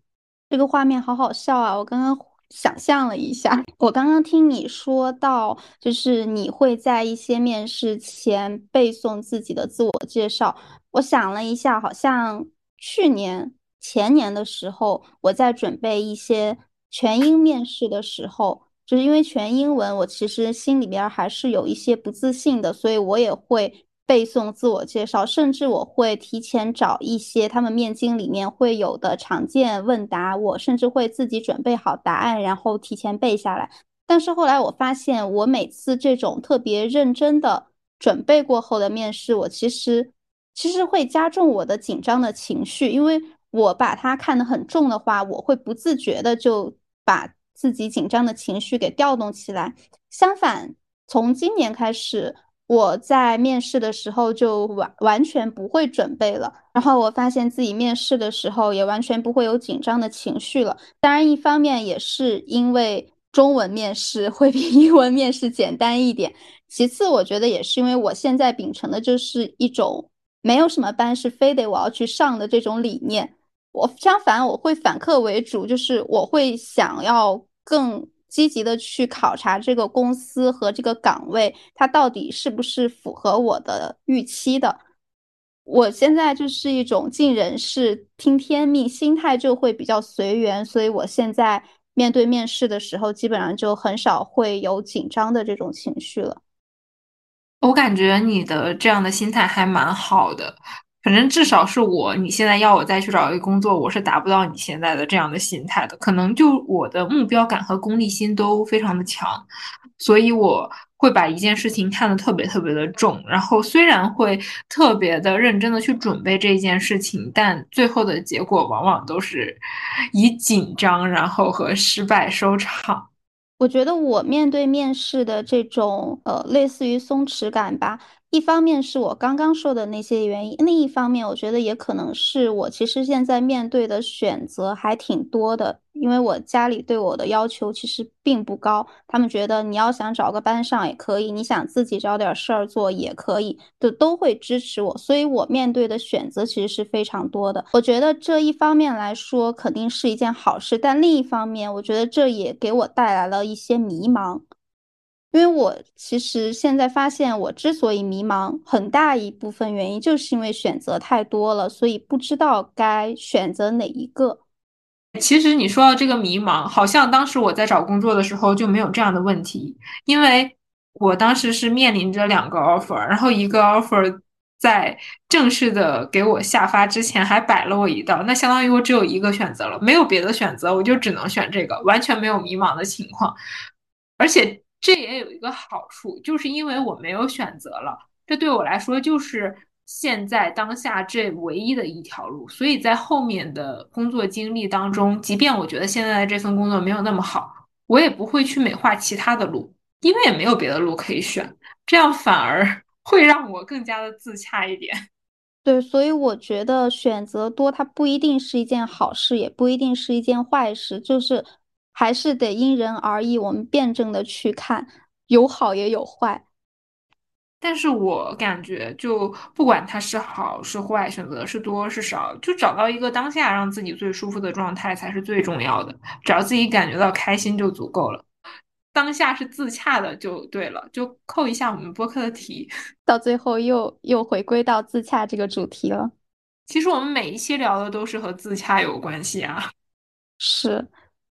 这个画面好好笑啊！我刚刚想象了一下，*laughs* 我刚刚听你说到，就是你会在一些面试前背诵自己的自我介绍。我想了一下，好像去年、前年的时候，我在准备一些全英面试的时候。就是因为全英文，我其实心里边还是有一些不自信的，所以我也会背诵自我介绍，甚至我会提前找一些他们面经里面会有的常见问答，我甚至会自己准备好答案，然后提前背下来。但是后来我发现，我每次这种特别认真的准备过后的面试，我其实其实会加重我的紧张的情绪，因为我把它看得很重的话，我会不自觉的就把。自己紧张的情绪给调动起来。相反，从今年开始，我在面试的时候就完完全不会准备了。然后我发现自己面试的时候也完全不会有紧张的情绪了。当然，一方面也是因为中文面试 *laughs* 会比英文面试简单一点。其次，我觉得也是因为我现在秉承的就是一种没有什么班是非得我要去上的这种理念。我相反，我会反客为主，就是我会想要更积极的去考察这个公司和这个岗位，它到底是不是符合我的预期的。我现在就是一种尽人事听天命，心态就会比较随缘，所以我现在面对面试的时候，基本上就很少会有紧张的这种情绪了。我感觉你的这样的心态还蛮好的。反正至少是我，你现在要我再去找一个工作，我是达不到你现在的这样的心态的。可能就我的目标感和功利心都非常的强，所以我会把一件事情看得特别特别的重。然后虽然会特别的认真的去准备这件事情，但最后的结果往往都是以紧张然后和失败收场。我觉得我面对面试的这种呃，类似于松弛感吧。一方面是我刚刚说的那些原因，另一方面我觉得也可能是我其实现在面对的选择还挺多的，因为我家里对我的要求其实并不高，他们觉得你要想找个班上也可以，你想自己找点事儿做也可以，就都会支持我，所以我面对的选择其实是非常多的。我觉得这一方面来说肯定是一件好事，但另一方面，我觉得这也给我带来了一些迷茫。因为我其实现在发现，我之所以迷茫，很大一部分原因就是因为选择太多了，所以不知道该选择哪一个。其实你说到这个迷茫，好像当时我在找工作的时候就没有这样的问题，因为我当时是面临着两个 offer，然后一个 offer 在正式的给我下发之前还摆了我一道，那相当于我只有一个选择了，没有别的选择，我就只能选这个，完全没有迷茫的情况，而且。这也有一个好处，就是因为我没有选择了，这对我来说就是现在当下这唯一的一条路。所以在后面的工作经历当中，即便我觉得现在的这份工作没有那么好，我也不会去美化其他的路，因为也没有别的路可以选，这样反而 *laughs* 会让我更加的自洽一点。对，所以我觉得选择多，它不一定是一件好事，也不一定是一件坏事，就是。还是得因人而异，我们辩证的去看，有好也有坏。但是我感觉，就不管它是好是坏，选择是多是少，就找到一个当下让自己最舒服的状态才是最重要的。只要自己感觉到开心就足够了，当下是自洽的就对了。就扣一下我们播客的题，*laughs* 到最后又又回归到自洽这个主题了。其实我们每一期聊的都是和自洽有关系啊，是。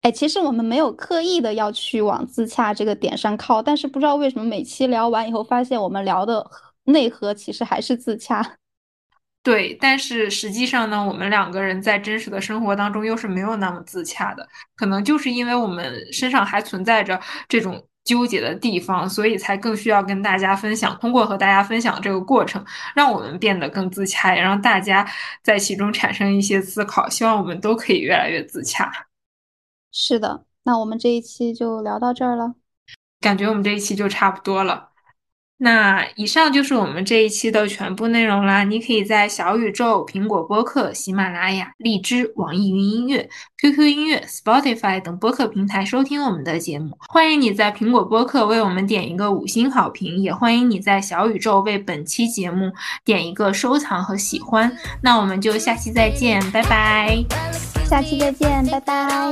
哎，其实我们没有刻意的要去往自洽这个点上靠，但是不知道为什么每期聊完以后，发现我们聊的内核其实还是自洽。*laughs* 对，但是实际上呢，我们两个人在真实的生活当中又是没有那么自洽的，可能就是因为我们身上还存在着这种纠结的地方，所以才更需要跟大家分享。通过和大家分享这个过程，让我们变得更自洽，也让大家在其中产生一些思考。希望我们都可以越来越自洽。是的，那我们这一期就聊到这儿了。感觉我们这一期就差不多了。那以上就是我们这一期的全部内容啦。你可以在小宇宙、苹果播客、喜马拉雅、荔枝、网易云音乐、QQ 音乐、Spotify 等播客平台收听我们的节目。欢迎你在苹果播客为我们点一个五星好评，也欢迎你在小宇宙为本期节目点一个收藏和喜欢。那我们就下期再见，拜拜。下期再见，拜拜。